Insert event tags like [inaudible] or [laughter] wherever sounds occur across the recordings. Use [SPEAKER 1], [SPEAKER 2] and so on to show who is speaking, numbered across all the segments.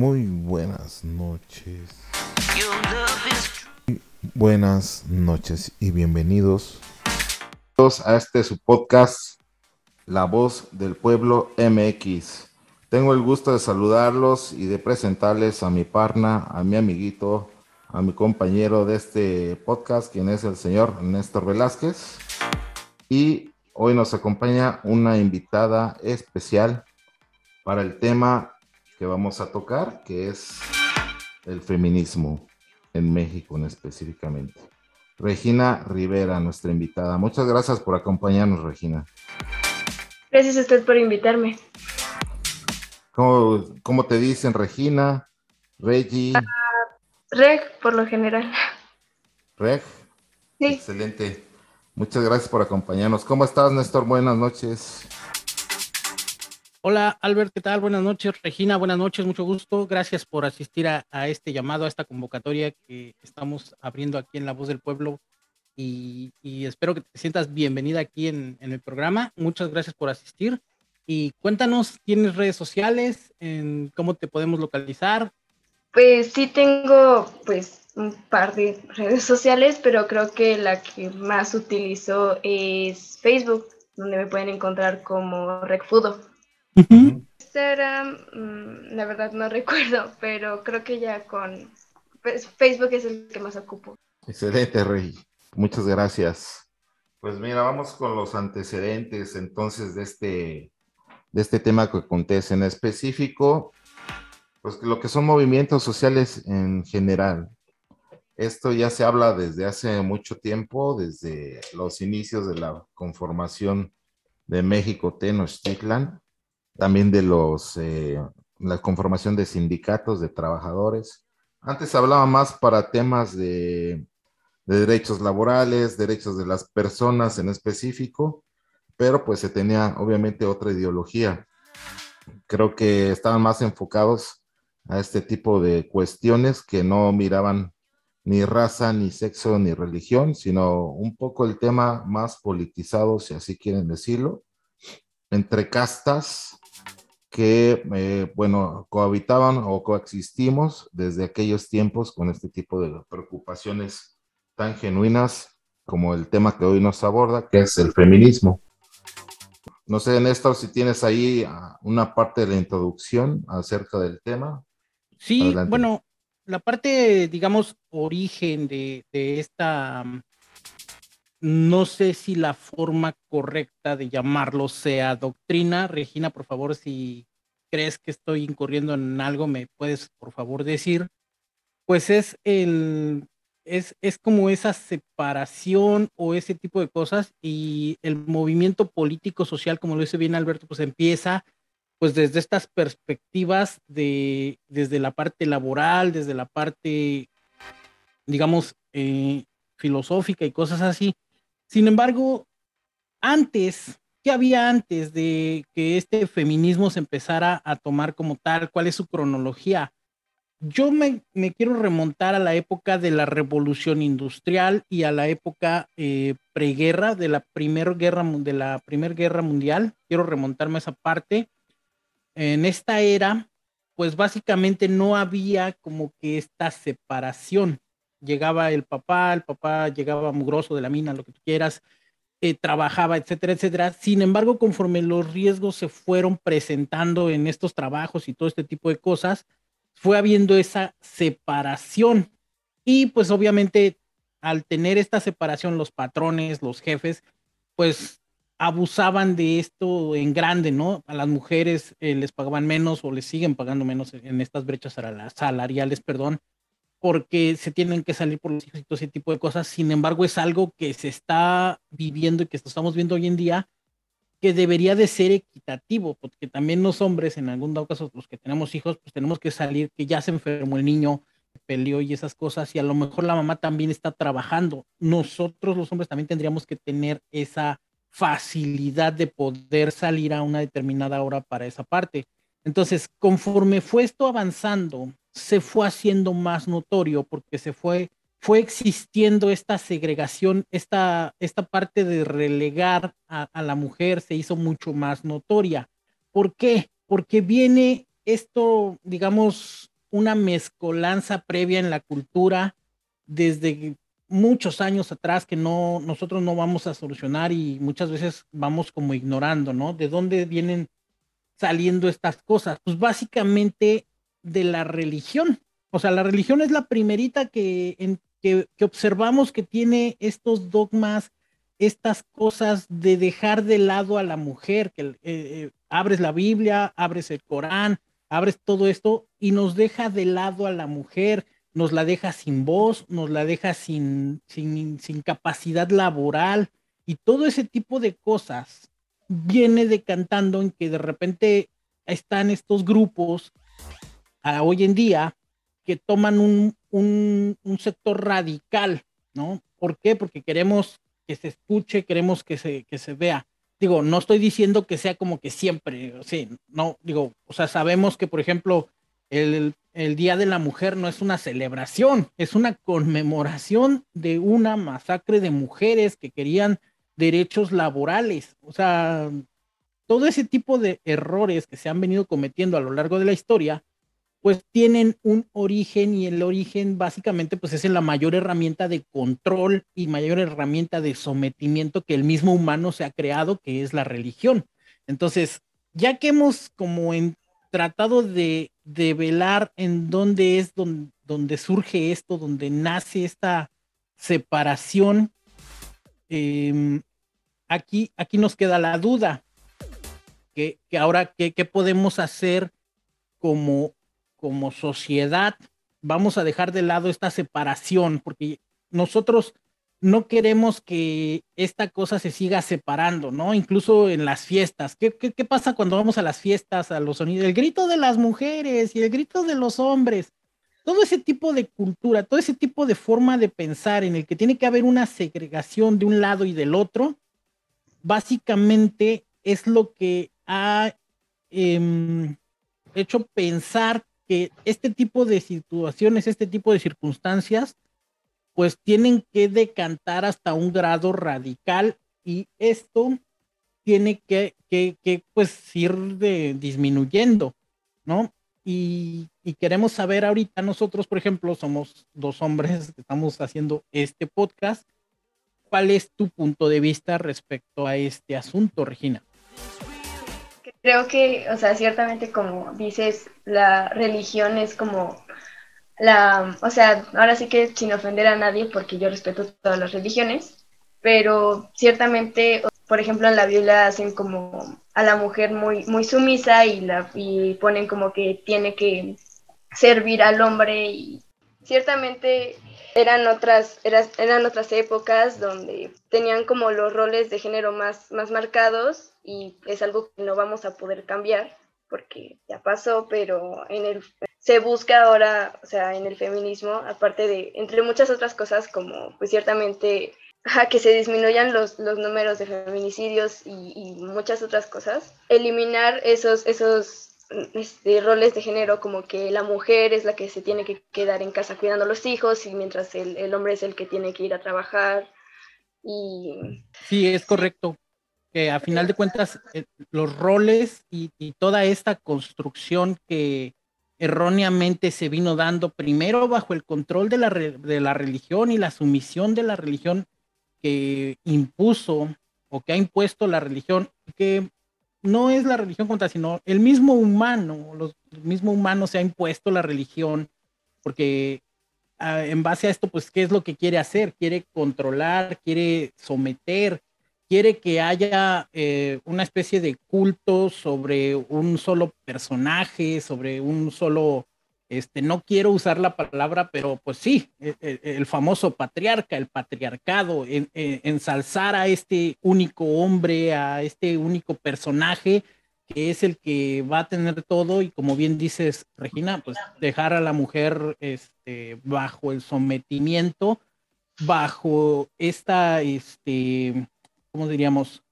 [SPEAKER 1] Muy buenas noches. Buenas noches y bienvenidos a este su podcast, La Voz del Pueblo MX. Tengo el gusto de saludarlos y de presentarles a mi parna, a mi amiguito, a mi compañero de este podcast, quien es el señor Néstor Velázquez. Y hoy nos acompaña una invitada especial para el tema que vamos a tocar, que es el feminismo en México en específicamente. Regina Rivera, nuestra invitada. Muchas gracias por acompañarnos, Regina.
[SPEAKER 2] Gracias a usted por invitarme.
[SPEAKER 1] ¿Cómo, cómo te dicen, Regina? Regi. Uh,
[SPEAKER 2] Reg, por lo general.
[SPEAKER 1] Reg. Sí. Excelente. Muchas gracias por acompañarnos. ¿Cómo estás, Néstor? Buenas noches.
[SPEAKER 3] Hola, Albert, ¿qué tal? Buenas noches. Regina, buenas noches, mucho gusto. Gracias por asistir a, este llamado, a esta convocatoria que estamos abriendo aquí en La Voz del Pueblo. Y, espero que te sientas bienvenida aquí en, el programa. Muchas gracias por asistir. Y cuéntanos, ¿tienes redes sociales? En ¿Cómo te podemos localizar?
[SPEAKER 2] Pues sí tengo pues un par de redes sociales, pero creo que la que más utilizo es Facebook, donde me pueden encontrar como Recfudo. Instagram, mm, la verdad no [laughs] recuerdo, pero creo que ya con pues, Facebook es el que más ocupo.
[SPEAKER 1] Excelente, Rey. Muchas gracias. Pues mira, vamos con los antecedentes entonces de este, de este tema que acontece en específico, pues lo que son movimientos sociales en general. Esto ya se habla desde hace mucho tiempo, desde los inicios de la conformación de México Tenochtitlan, también de los, eh, la conformación de sindicatos de trabajadores. Antes hablaba más para temas de, derechos laborales, derechos de las personas en específico, pero pues se tenía obviamente otra ideología. Creo que estaban más enfocados a este tipo de cuestiones que no miraban ni raza, ni sexo, ni religión, sino un poco el tema más politizado, si así quieren decirlo, entre castas que, eh, bueno, cohabitaban o coexistimos desde aquellos tiempos con este tipo de preocupaciones tan genuinas como el tema que hoy nos aborda, que es el feminismo. No sé, Néstor, si tienes ahí ah, una parte de la introducción acerca del tema.
[SPEAKER 3] Sí, bueno, la parte, digamos, origen de, de esta no sé si la forma correcta de llamarlo sea doctrina. Regina, por favor, si crees que estoy incurriendo en algo, me puedes, por favor, decir. Pues es el, es, es como esa separación o ese tipo de cosas y el movimiento político social, como lo dice bien Alberto, pues empieza pues desde estas perspectivas de, desde la parte laboral, desde la parte, digamos, eh, filosófica y cosas así, sin embargo, antes, ¿qué había antes de que este feminismo se empezara a tomar como tal? ¿Cuál es su cronología? Yo me, quiero remontar a la época de la revolución industrial y a la época eh, preguerra de la primera guerra primera guerra mundial. Quiero remontarme a esa parte. En esta era, pues básicamente no había como que esta separación llegaba el papá, el papá llegaba mugroso de la mina, lo que tú quieras, eh, trabajaba, etcétera, etcétera. Sin embargo, conforme los riesgos se fueron presentando en estos trabajos y todo este tipo de cosas, fue habiendo esa separación. Y pues obviamente al tener esta separación, los patrones, los jefes, pues abusaban de esto en grande, ¿no? A las mujeres eh, les pagaban menos o les siguen pagando menos en estas brechas salariales, perdón porque se tienen que salir por los hijos y todo ese tipo de cosas. Sin embargo, es algo que se está viviendo y que estamos viendo hoy en día que debería de ser equitativo, porque también los hombres, en algún caso, los que tenemos hijos, pues tenemos que salir, que ya se enfermó el niño, peleó y esas cosas, y a lo mejor la mamá también está trabajando. Nosotros los hombres también tendríamos que tener esa facilidad de poder salir a una determinada hora para esa parte. Entonces, conforme fue esto avanzando, se fue haciendo más notorio porque se fue, fue existiendo esta segregación, esta, esta parte de relegar a, la mujer se hizo mucho más notoria. ¿Por qué? Porque viene esto, digamos, una mezcolanza previa en la cultura desde muchos años atrás que no, nosotros no vamos a solucionar y muchas veces vamos como ignorando, ¿no? ¿De dónde vienen saliendo estas cosas? Pues básicamente de la religión. O sea, la religión es la primerita que, en, que, observamos que tiene estos dogmas, estas cosas de dejar de lado a la mujer, que eh, eh, abres la Biblia, abres el Corán, abres todo esto y nos deja de lado a la mujer, nos la deja sin voz, nos la deja sin, sin, sin capacidad laboral y todo ese tipo de cosas viene decantando en que de repente están estos grupos hoy en día que toman un, un, un, sector radical, ¿no? ¿Por qué? Porque queremos que se escuche, queremos que se, que se vea. Digo, no estoy diciendo que sea como que siempre, sí, no, digo, o sea, sabemos que, por ejemplo, el, el Día de la Mujer no es una celebración, es una conmemoración de una masacre de mujeres que querían derechos laborales. O sea, todo ese tipo de errores que se han venido cometiendo a lo largo de la historia, pues tienen un origen y el origen básicamente pues es la mayor herramienta de control y mayor herramienta de sometimiento que el mismo humano se ha creado, que es la religión. Entonces, ya que hemos como tratado de, velar en dónde es donde, surge esto, donde nace esta separación. Em, aquí, aquí nos queda la duda, que, que ahora, ¿qué, ¿qué, podemos hacer como, como sociedad? Vamos a dejar de lado esta separación, porque nosotros no queremos que esta cosa se siga separando, ¿no? Incluso en las fiestas. ¿Qué, qué, pasa cuando vamos a las fiestas, a los sonidos? El grito de las mujeres y el grito de los hombres. Todo ese tipo de cultura, todo ese tipo de forma de pensar en el que tiene que haber una segregación de un lado y del otro, básicamente es lo que ha em, hecho pensar que este tipo de situaciones, este tipo de circunstancias, pues tienen que decantar hasta un grado radical y esto tiene que, que, que pues ir de, disminuyendo, ¿no? Y, y, queremos saber ahorita nosotros, por ejemplo, somos dos hombres que estamos haciendo este podcast. ¿Cuál es tu punto de vista respecto a este asunto, Regina?
[SPEAKER 2] Creo que, o sea, ciertamente como dices, la religión es como la, o sea, ahora sí que sin ofender a nadie, porque yo respeto todas las religiones, pero ciertamente, por ejemplo, en la Biblia hacen como a la mujer muy, muy sumisa y, la, y ponen como que tiene que servir al hombre y ciertamente eran otras, eran, otras épocas donde tenían como los roles de género más, más marcados y es algo que no vamos a poder cambiar porque ya pasó, pero en el se busca ahora, o sea, en el feminismo, aparte de, entre muchas otras cosas, como pues ciertamente a que se disminuyan los, los números de feminicidios y, muchas otras cosas, eliminar esos, esos este, roles de género como que la mujer es la que se tiene que quedar en casa cuidando a los hijos y mientras el, el hombre es el que tiene que ir a trabajar. Y...
[SPEAKER 3] Sí, es correcto que a final de cuentas eh, los roles y, toda esta construcción que, erróneamente se vino dando primero bajo el control de la, de la religión y la sumisión de la religión que impuso o que ha impuesto la religión, que no es la religión contra, sino el mismo humano, los, el mismo humano se ha impuesto la religión, porque ah, en base a esto, pues, ¿qué es lo que quiere hacer? Quiere controlar, quiere someter, quiere que haya eh, una especie de culto sobre un solo personaje, sobre un solo, este, no quiero usar la palabra, pero pues sí, e, e, el, famoso patriarca, el patriarcado, ensalzar a este único hombre, a este único personaje que es el que va a tener todo y como bien dices, Regina, pues dejar a la mujer este, bajo el sometimiento, bajo esta, este, ¿cómo diríamos?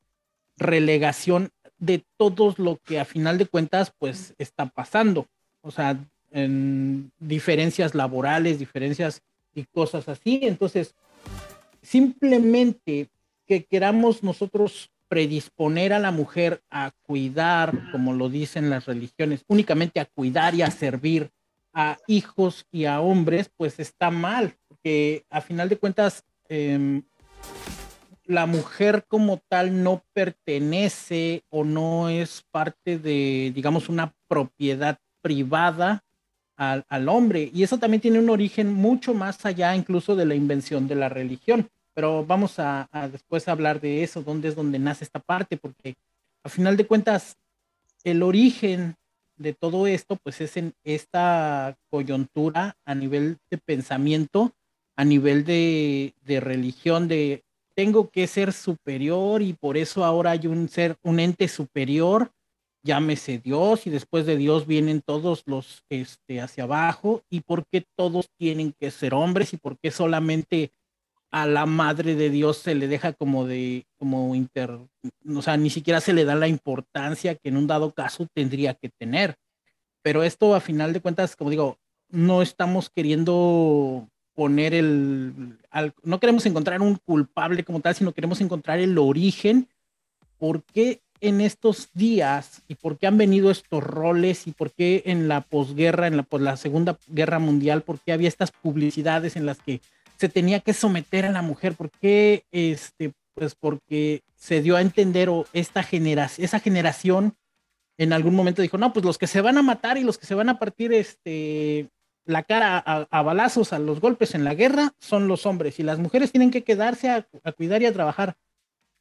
[SPEAKER 3] Relegación de todo lo que a final de cuentas pues está pasando. O sea, en diferencias laborales, diferencias y cosas así. Entonces, simplemente que queramos nosotros predisponer a la mujer a cuidar, como lo dicen las religiones, únicamente a cuidar y a servir a hijos y a hombres, pues está mal, porque a final de cuentas em, la mujer como tal no pertenece o no es parte de, digamos, una propiedad privada al, hombre. Y eso también tiene un origen mucho más allá incluso de la invención de la religión. Pero vamos a, después hablar de eso, dónde es donde nace esta parte, porque a final de cuentas el origen de todo esto, pues es en esta coyuntura a nivel de pensamiento, a nivel de, religión, de tengo que ser superior y por eso ahora hay un ser, un ente superior, llámese Dios, y después de Dios vienen todos los este, hacia abajo, y por qué todos tienen que ser hombres y por qué solamente a la madre de Dios se le deja como de, como inter, o sea, ni siquiera se le da la importancia que en un dado caso tendría que tener. Pero esto a final de cuentas, como digo, no estamos queriendo poner el, no queremos encontrar un culpable como tal, sino queremos encontrar el origen, por qué en estos días y por qué han venido estos roles y por qué en la posguerra, en la, pues, la Segunda Guerra Mundial, por qué había estas publicidades en las que se tenía que someter a la mujer, porque este, pues porque se dio a entender o esta generación, esa generación en algún momento dijo, no, pues los que se van a matar y los que se van a partir este, la cara a, balazos, a los golpes en la guerra, son los hombres y las mujeres tienen que quedarse a, a cuidar y a trabajar.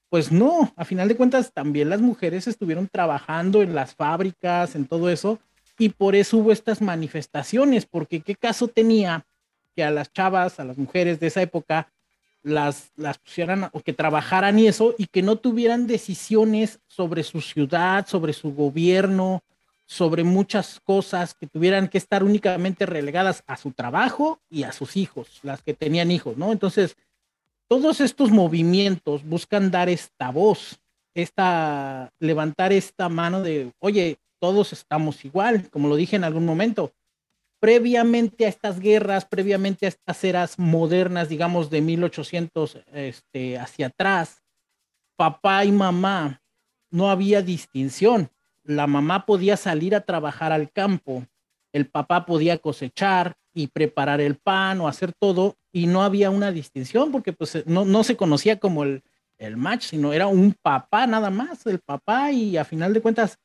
[SPEAKER 3] Pues no, a final de cuentas también las mujeres estuvieron trabajando en las fábricas, en todo eso, y por eso hubo estas manifestaciones, porque qué caso tenía que a las chavas, a las mujeres de esa época, las, las pusieran o que trabajaran y eso, y que no tuvieran decisiones sobre su ciudad, sobre su gobierno, sobre muchas cosas, que tuvieran que estar únicamente relegadas a su trabajo y a sus hijos, las que tenían hijos, ¿no? Entonces, todos estos movimientos buscan dar esta voz, esta, levantar esta mano de, oye, todos estamos igual, como lo dije en algún momento, previamente a estas guerras, previamente a estas eras modernas, digamos de 1800 este, hacia atrás, papá y mamá, no había distinción. La mamá podía salir a trabajar al campo, el papá podía cosechar y preparar el pan o hacer todo, y no había una distinción porque pues no, no se conocía como el, el match, sino era un papá nada más, el papá, y a final de cuentas,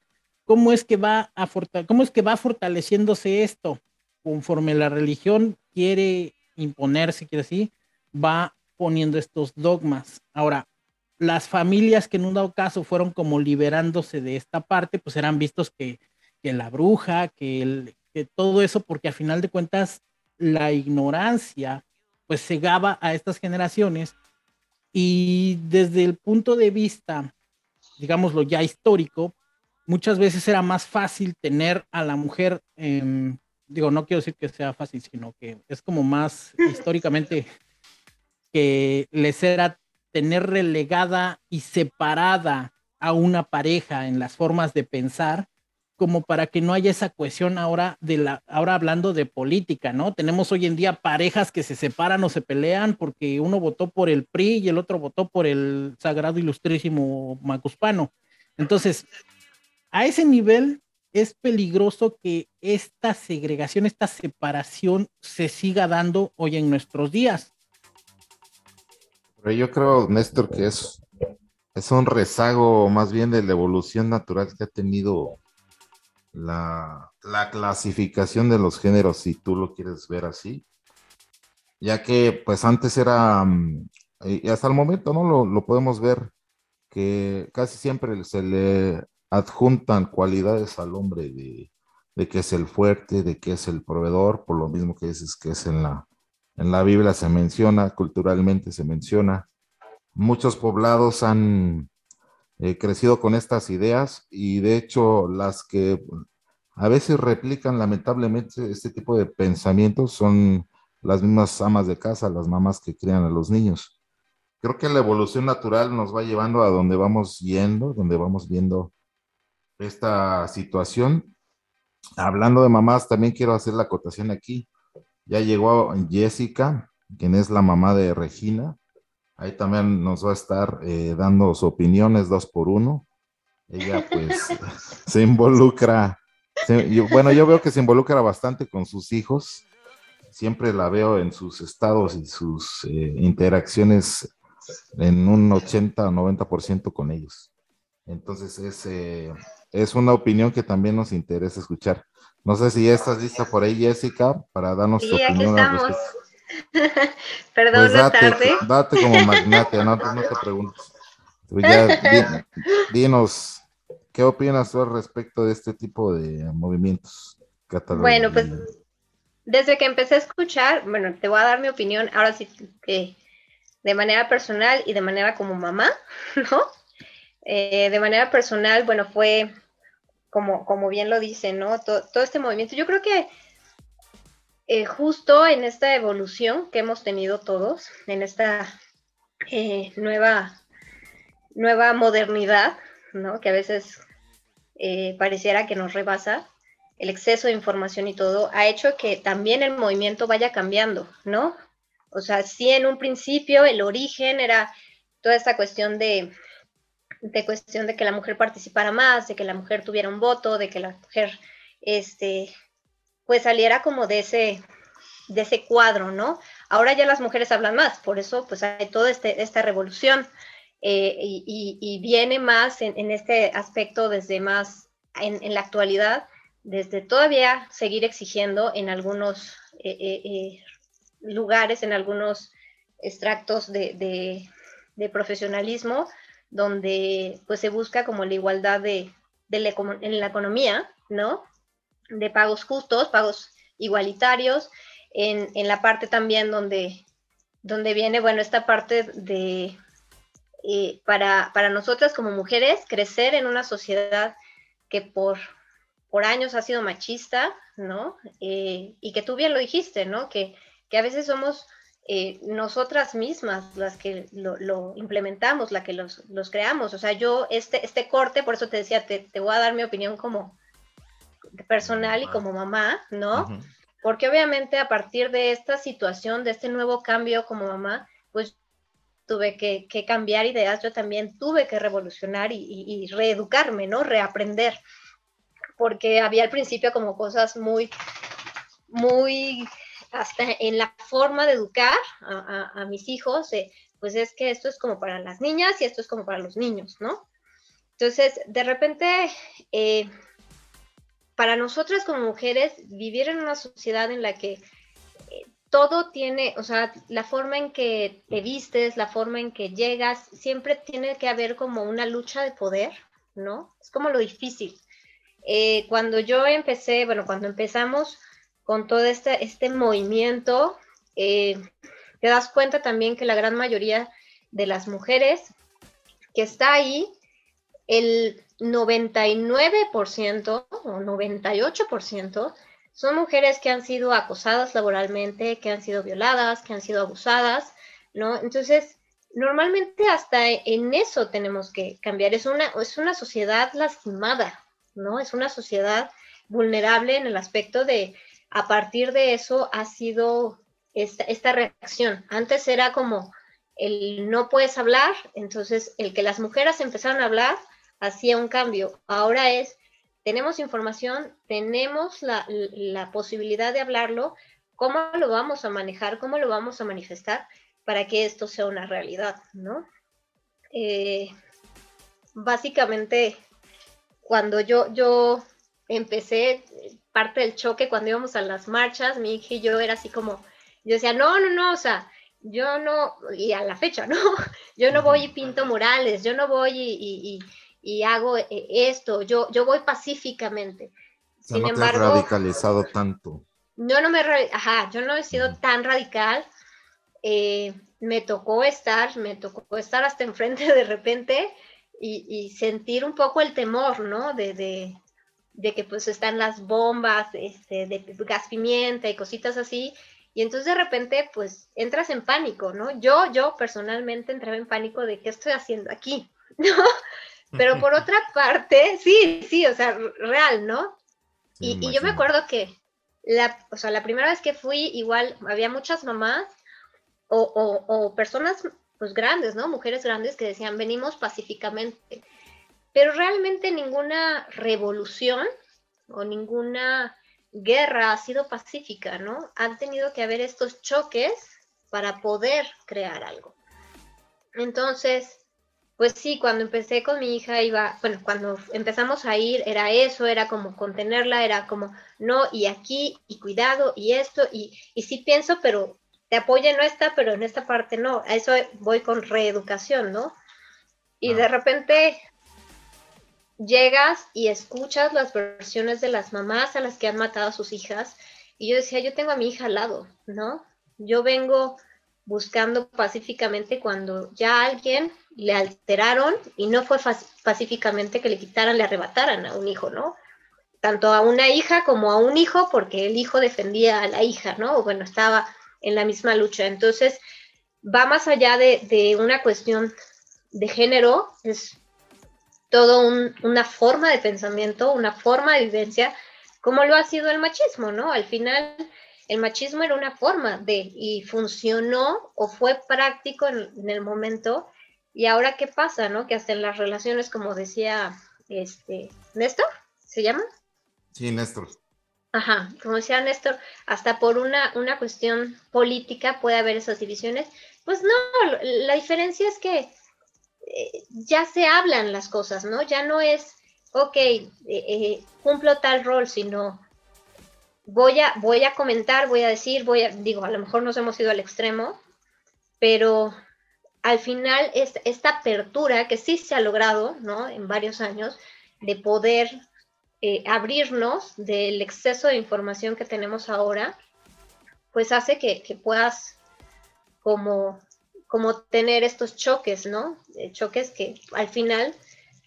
[SPEAKER 3] ¿cómo es que va, a cómo es que va fortaleciéndose esto? conforme la religión quiere imponerse, quiere decir, va poniendo estos dogmas. Ahora, las familias que en un dado caso fueron como liberándose de esta parte, pues eran vistos que, que la bruja, que, el, que todo eso, porque a final de cuentas la ignorancia pues cegaba a estas generaciones. Y desde el punto de vista, digámoslo ya histórico, muchas veces era más fácil tener a la mujer eh, digo, no quiero decir que sea fácil, sino que es como más [laughs] históricamente que les era tener relegada y separada a una pareja en las formas de pensar, como para que no haya esa cohesión ahora de ahora hablando de política, ¿no? Tenemos hoy en día parejas que se separan o se pelean porque uno votó por el PRI y el otro votó por el Sagrado Ilustrísimo Macuspano. Entonces, a ese nivel es peligroso que esta segregación, esta separación se siga dando hoy en nuestros días.
[SPEAKER 1] Pero yo creo, Néstor, que es, es un rezago más bien de la evolución natural que ha tenido la, clasificación de los géneros, si tú lo quieres ver así. Ya que pues antes era, mm, y hasta el momento, ¿no? Lo, lo podemos ver, que casi siempre se le adjuntan cualidades al hombre de, que es el fuerte, de que es el proveedor, por lo mismo que dices que es en la, en la Biblia se menciona, culturalmente se menciona. Muchos poblados han eh, crecido con estas ideas y de hecho las que a veces replican lamentablemente este tipo de pensamientos son las mismas amas de casa, las mamás que crían a los niños. Creo que la evolución natural nos va llevando a donde vamos yendo, donde vamos viendo esta situación. Hablando de mamás, también quiero hacer la acotación aquí. Ya llegó Jessica, quien es la mamá de Regina. Ahí también nos va a estar eh, dando sus opiniones dos por uno. Ella pues [laughs] [laughs] se involucra bueno, yo veo que se involucra bastante con sus hijos. Siempre la veo en sus estados y sus eh, interacciones en un 80 o 90% con ellos. Entonces es, eh, es una opinión que también nos interesa escuchar. No sé si ya estás lista por ahí, Jessica, para darnos tu opinión. [laughs]
[SPEAKER 4] Perdón pues
[SPEAKER 1] la
[SPEAKER 4] tarde.
[SPEAKER 1] Date como magnate, no, no te preguntes. Ya, dinos, ¿qué opinas tú al respecto de este tipo de movimientos?
[SPEAKER 4] Bueno, pues desde que empecé a escuchar, bueno, te voy a dar mi opinión, ahora sí que de manera personal y de manera como mamá, [laughs] ¿no? Eh, de manera personal, bueno, fue como, como bien lo dice, ¿no? Todo, todo este movimiento. Yo creo que eh, justo en esta evolución que hemos tenido todos, en esta eh, nueva, nueva modernidad, ¿no? Que a veces eh, pareciera que nos rebasa, el exceso de información y todo, ha hecho que también el movimiento vaya cambiando, ¿no? O sea, sí en un principio el origen era toda esta cuestión de, de cuestión de que la mujer participara más, de que la mujer tuviera un voto, de que la mujer este, pues saliera como de ese, de ese cuadro, ¿no? Ahora ya las mujeres hablan más, por eso pues hay toda este, esta revolución eh, y, viene más en, este aspecto desde más en, la actualidad, desde todavía seguir exigiendo en algunos eh, eh, lugares, en algunos extractos de, de, profesionalismo, donde pues se busca como la igualdad de, en la economía, ¿no? de pagos justos, pagos igualitarios, en, la parte también donde, donde viene, bueno, esta parte de, eh, para, para nosotras como mujeres, crecer en una sociedad que por, por años ha sido machista, ¿no? Eh, y que tú bien lo dijiste, ¿no? Que, que a veces somos eh, nosotras mismas las que lo, implementamos, la que los, los, creamos. O sea, yo, este, este corte, por eso te decía, te, te voy a dar mi opinión como, personal y como mamá, ¿no? Porque obviamente a partir de esta situación, de este nuevo cambio como mamá, pues tuve que, cambiar ideas, yo también tuve que revolucionar y, reeducarme, ¿no? Reaprender, porque había al principio como cosas muy, muy, hasta en la forma de educar a, mis hijos, pues es que esto es como para las niñas y esto es como para los niños, ¿no? Entonces, de repente, eh, para nosotras como mujeres, vivir en una sociedad en la que eh, todo tiene, o sea, la forma en que te vistes, la forma en que llegas, siempre tiene que haber como una lucha de poder, ¿no? Es como lo difícil. Eh, cuando yo empecé, bueno, cuando empezamos con todo este, este movimiento, eh, te das cuenta también que la gran mayoría de las mujeres que está ahí, el 99% o 98% son mujeres que han sido acosadas laboralmente, que han sido violadas, que han sido abusadas, ¿no? Entonces, normalmente hasta en eso tenemos que cambiar. Es una, es una sociedad lastimada, ¿no? Es una sociedad vulnerable en el aspecto de, a partir de eso ha sido esta, esta reacción. Antes era como el no puedes hablar, entonces el que las mujeres empezaron a hablar, hacía un cambio. Ahora es, tenemos información, tenemos la, posibilidad de hablarlo, ¿cómo lo vamos a manejar? ¿Cómo lo vamos a manifestar para que esto sea una realidad? ¿no? Eh, básicamente, cuando yo, yo empecé, parte del choque, cuando íbamos a las marchas, mi hija y yo era así como, yo decía, no, no, no, o sea, yo no, y a la fecha, ¿no? [laughs] Yo no voy y pinto murales, yo no voy y, y hago eh, esto, yo, yo voy pacíficamente.
[SPEAKER 1] Sin embargo, te has radicalizado tanto.
[SPEAKER 4] Yo no me, ajá, yo no he sido tan radical. Eh, me tocó estar, me tocó estar hasta enfrente [laughs] de repente y, sentir un poco el temor, ¿no? De, de, de, que pues están las bombas este, de gas pimienta y cositas así. Y entonces de repente pues entras en pánico, ¿no? Yo, yo personalmente entraba en pánico de qué estoy haciendo aquí, [laughs] ¿no? Pero por [laughs] otra parte, sí, sí, o sea, real, ¿no? y, yo me acuerdo que la, o sea, la primera vez que fui, igual había muchas mamás o, personas pues grandes, ¿no? Mujeres grandes que decían, venimos pacíficamente. Pero realmente ninguna revolución o ninguna guerra ha sido pacífica, ¿no? Han tenido que haber estos choques para poder crear algo. Entonces, pues sí, cuando empecé con mi hija iba, bueno, cuando empezamos a ir era eso, era como contenerla, era como, no, y aquí, y cuidado, y esto, y, y sí pienso, pero te apoyo en esta, pero en esta parte no. A eso voy con reeducación, ¿no? Y de repente llegas y escuchas las versiones de las mamás a las que han matado a sus hijas. Y yo decía, yo tengo a mi hija al lado, ¿no? Yo vengo buscando pacíficamente cuando ya alguien le alteraron y no fue pacíficamente que le quitaran, le arrebataran a un hijo, ¿no? Tanto a una hija como a un hijo, porque el hijo defendía a la hija, ¿no? O bueno, estaba en la misma lucha. Entonces, va más allá de, de una cuestión de género, es todo una forma de pensamiento, una forma de vivencia, como lo ha sido el machismo, ¿no? Al final, el machismo era una forma de, y funcionó o fue práctico en, el momento, y ahora qué pasa, ¿no? Que hasta en las relaciones, como decía este, Néstor, ¿se llama?
[SPEAKER 1] Sí, Néstor.
[SPEAKER 4] Ajá, como decía Néstor, hasta por una, una cuestión política puede haber esas divisiones. Pues no, la diferencia es que eh, ya se hablan las cosas, ¿no? Ya no es, ok, eh, eh, cumplo tal rol, sino voy a, voy a comentar, voy a decir, voy a, digo, a lo mejor nos hemos ido al extremo, pero al final es, esta apertura que sí se ha logrado, ¿no? En varios años, de poder abrirnos del exceso de información que tenemos ahora, pues hace que, que puedas como como tener estos choques, ¿no? Eh, choques que al final,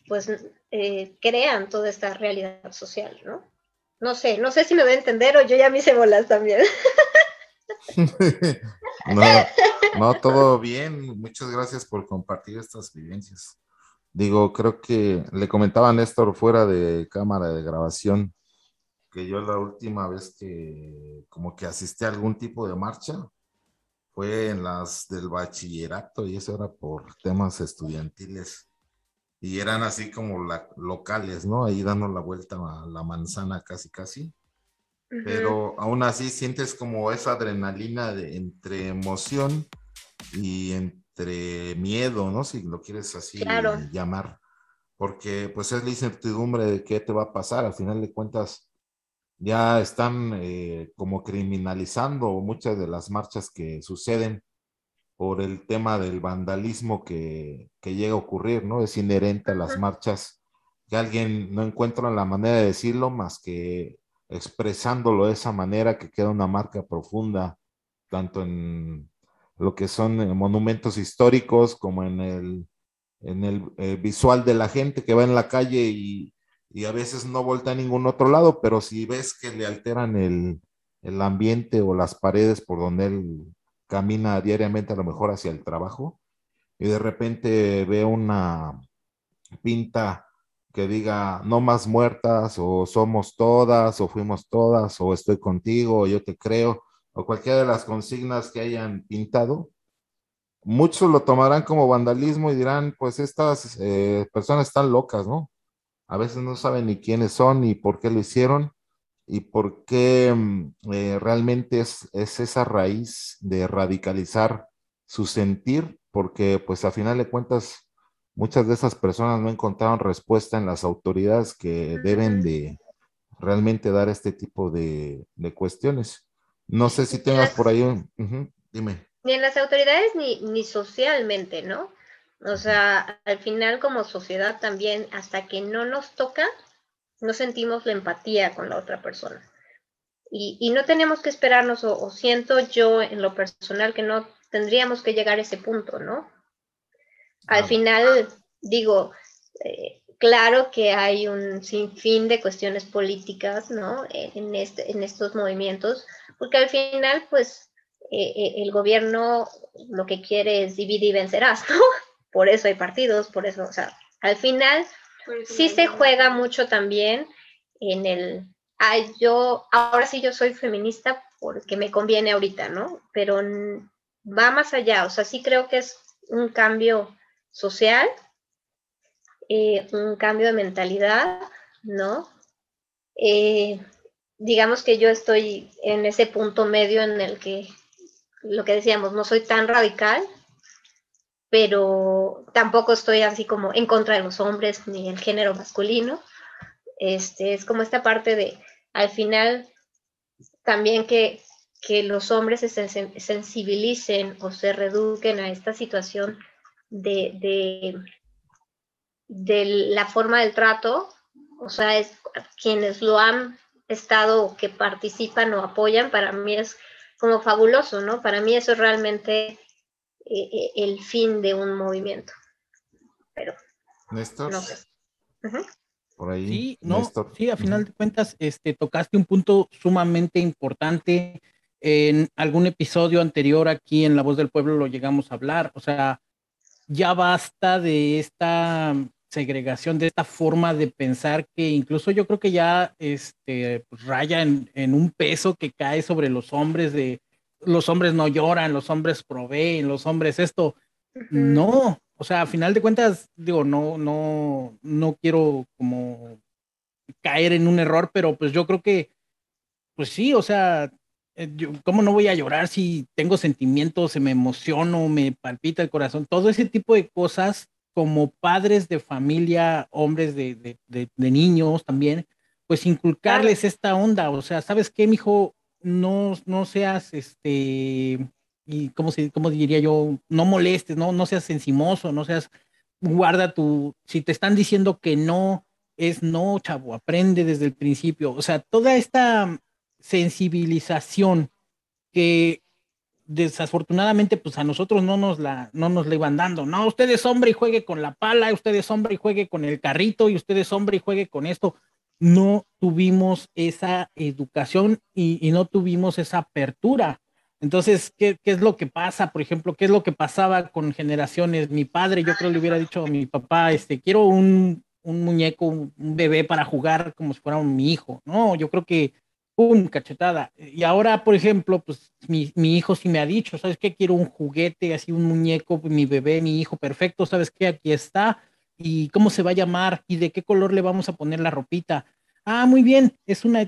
[SPEAKER 4] pues, eh, crean toda esta realidad social, ¿no? No sé, no sé si me voy a entender o yo ya me hice bolas también. [laughs] [laughs]
[SPEAKER 1] no, no, todo bien. Muchas gracias por compartir estas vivencias. Digo, creo que le comentaba a Néstor fuera de cámara de grabación que yo la última vez que como que asistí a algún tipo de marcha, fue en las del bachillerato y eso era por temas estudiantiles. Y eran así como la, locales, ¿no? Ahí dando la vuelta a la manzana casi, casi. Pero aún así sientes como esa adrenalina de, entre emoción y entre miedo, ¿no? Si lo quieres así llamar. Porque pues es la incertidumbre de qué te va a pasar. Al final de cuentas, ya están eh, como criminalizando muchas de las marchas que suceden por el tema del vandalismo que, llega a ocurrir, ¿no? Es inherente a las marchas que alguien no encuentra la manera de decirlo más que expresándolo de esa manera que queda una marca profunda, tanto en lo que son eh, monumentos históricos como en el, en el eh, visual de la gente que va en la calle y, y a veces no voltea a ningún otro lado, pero si ves que le alteran el, ambiente o las paredes por donde él camina diariamente, a lo mejor hacia el trabajo, y de repente ve una pinta que diga no más muertas, o somos todas, o fuimos todas, o estoy contigo, o yo te creo, o cualquiera de las consignas que hayan pintado, muchos lo tomarán como vandalismo y dirán, pues estas eh, personas están locas, ¿no? A veces no saben ni quiénes son ni por qué lo hicieron y por qué mm, eh, realmente es, es, esa raíz de radicalizar su sentir, porque pues a final de cuentas muchas de esas personas no encontraron respuesta en las autoridades que deben de realmente dar este tipo de, cuestiones. No sé si tengas por ahí un... dime.
[SPEAKER 4] Ni en las autoridades ni, ni socialmente, ¿no? O sea, al final como sociedad también, hasta que no nos toca, no sentimos la empatía con la otra persona. Y, no tenemos que esperarnos, o, siento yo en lo personal que no tendríamos que llegar a ese punto, ¿no? Al final, digo, eh, claro que hay un sinfín de cuestiones políticas, ¿no? En, este, en estos movimientos, porque al final, pues, eh, eh, el gobierno lo que quiere es dividir y vencerás, [laughs] ¿no? Por eso hay partidos, por eso, o sea, al final sí se juega mucho también en el, ay, yo, ahora sí yo soy feminista porque me conviene ahorita, ¿no? Pero va más allá, o sea, sí creo que es un cambio social, eh, un cambio de mentalidad, ¿no? eh, digamos que yo estoy en ese punto medio en el que lo que decíamos, no soy tan radical, pero tampoco estoy así como en contra de los hombres ni el género masculino. Este, es como esta parte de, al final, también que, que los hombres se sensibilicen o se reduquen a esta situación de, de, de la forma del trato, o sea, es quienes lo han estado que participan o apoyan, para mí es como fabuloso, ¿no? Para mí eso es realmente eh, eh, el fin de un movimiento. Pero.
[SPEAKER 1] Néstor. No sé. Por ahí.
[SPEAKER 3] Sí, no, sí, a final de cuentas, este, tocaste un punto sumamente importante. En algún episodio anterior aquí en La Voz del Pueblo lo llegamos a hablar. O sea, ya basta de esta segregación, de esta forma de pensar que incluso yo creo que ya este, pues, raya en, un peso que cae sobre los hombres de los hombres no lloran, los hombres proveen, los hombres esto. No, o sea, a final de cuentas, digo, no, no, no quiero como caer en un error, pero pues yo creo que, pues sí, o sea, eh, ¿cómo no voy a llorar si tengo sentimientos, se me emociono, me palpita el corazón? Todo ese tipo de cosas como padres de familia, hombres de, niños también, pues inculcarles esta onda, o sea, ¿sabes qué, mijo? No, no seas, este, y cómo, se, cómo diría yo, no molestes, no, no seas encimoso, no seas, guarda tu, si te están diciendo que no, es no, chavo, aprende desde el principio, o sea, toda esta sensibilización que desafortunadamente, pues a nosotros no nos la, no nos la iban dando. No, usted es hombre y juegue con la pala, usted es hombre y juegue con el carrito, y usted es hombre y juegue con esto. No tuvimos esa educación y, no tuvimos esa apertura. Entonces, ¿qué, ¿qué, es lo que pasa? Por ejemplo, ¿qué es lo que pasaba con generaciones? Mi padre, yo creo le hubiera dicho a mi papá, este, quiero un, un muñeco, un bebé para jugar como si fuera mi hijo. No, yo creo que ¡pum! cachetada. Y ahora, por ejemplo, pues mi, hijo sí me ha dicho, ¿sabes qué? Quiero un juguete, así un muñeco, mi bebé, mi hijo, perfecto, ¿sabes qué? Aquí está. ¿Y cómo se va a llamar? ¿Y de qué color le vamos a poner la ropita? Ah, muy bien, es una,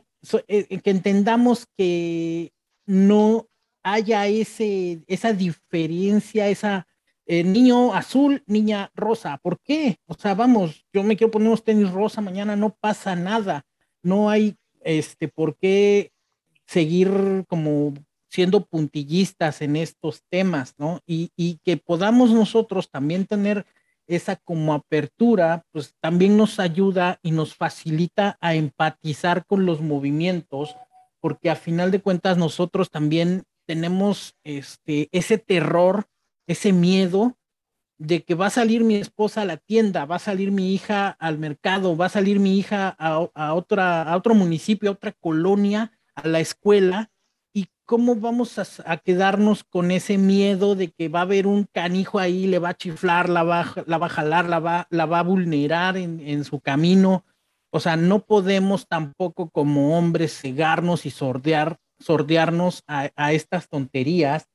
[SPEAKER 3] eh, que entendamos que no haya ese, esa diferencia, esa eh, niño azul, niña rosa. ¿Por qué? O sea, vamos, yo me quiero poner unos tenis rosa mañana, no pasa nada. No hay este, ¿por qué seguir como siendo puntillistas en estos temas, ¿no? Y, que podamos nosotros también tener esa como apertura, pues también nos ayuda y nos facilita a empatizar con los movimientos, porque a final de cuentas nosotros también tenemos este, ese terror, ese miedo de que va a salir mi esposa a la tienda, va a salir mi hija al mercado, va a salir mi hija a, otra, a otro municipio, a otra colonia, a la escuela, cómo vamos a, quedarnos con ese miedo de que va a haber un canijo ahí, le va a chiflar, la va, la va a jalar, la va, la va a vulnerar en, su camino. O sea, no podemos tampoco como hombres cegarnos y sordear, sordearnos a, a estas tonterías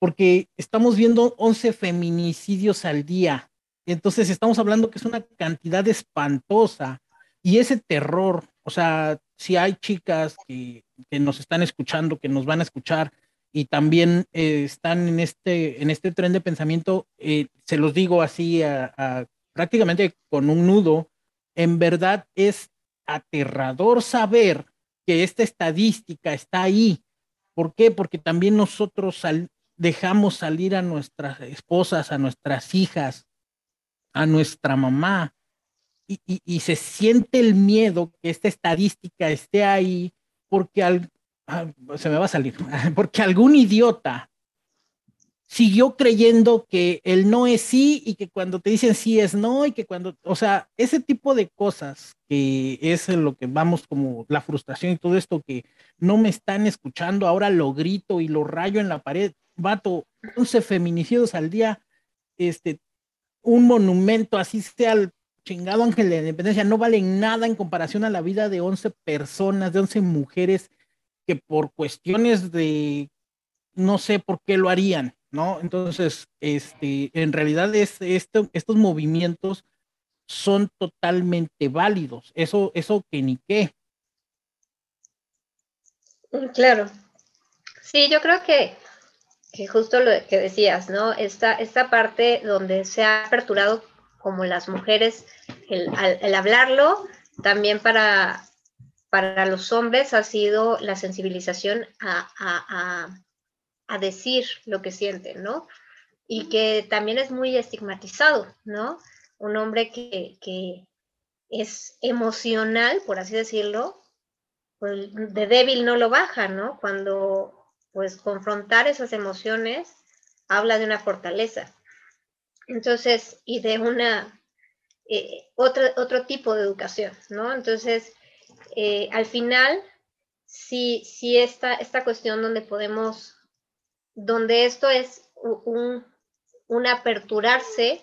[SPEAKER 3] porque estamos viendo 11 feminicidios al día. Entonces estamos hablando que es una cantidad espantosa y ese terror, o sea, si hay chicas que, nos están escuchando, que nos van a escuchar y también eh, están en este, en este tren de pensamiento, eh, se los digo así prácticamente con un nudo, en verdad es aterrador saber que esta estadística está ahí. ¿Por qué? Porque también nosotros dejamos salir a nuestras esposas, a nuestras hijas, a nuestra mamá, y, se siente el miedo que esta estadística esté ahí porque al, ah, se me va a salir, [laughs] porque algún idiota siguió creyendo que el no es sí y que cuando te dicen sí es no y que cuando, o sea, ese tipo de cosas que es lo que vamos como la frustración y todo esto que no me están escuchando, ahora lo grito y lo rayo en la pared, vato, 11 feminicidios al día, este, un monumento, así sea chingado ángel de independencia, no vale nada en comparación a la vida de 11 personas, de 11 mujeres que por cuestiones de, no sé por qué lo harían, ¿no? Entonces, este, en realidad es, este, estos movimientos son totalmente válidos, eso, eso que ni qué.
[SPEAKER 4] Mm, claro. Sí, yo creo que, justo lo que decías, ¿no? Esta, esta parte donde se ha aperturado como las mujeres el, hablarlo, también para, para los hombres ha sido la sensibilización a, decir lo que sienten, ¿no? Y que también es muy estigmatizado, ¿no? Un hombre que, que es emocional, por así decirlo, pues de débil no lo baja, ¿no? Cuando pues confrontar esas emociones habla de una fortaleza. Entonces, y de una, eh, otro, otro tipo de educación, ¿no? Entonces, eh, al final, sí, sí esta, esta cuestión donde podemos, donde esto es un, un aperturarse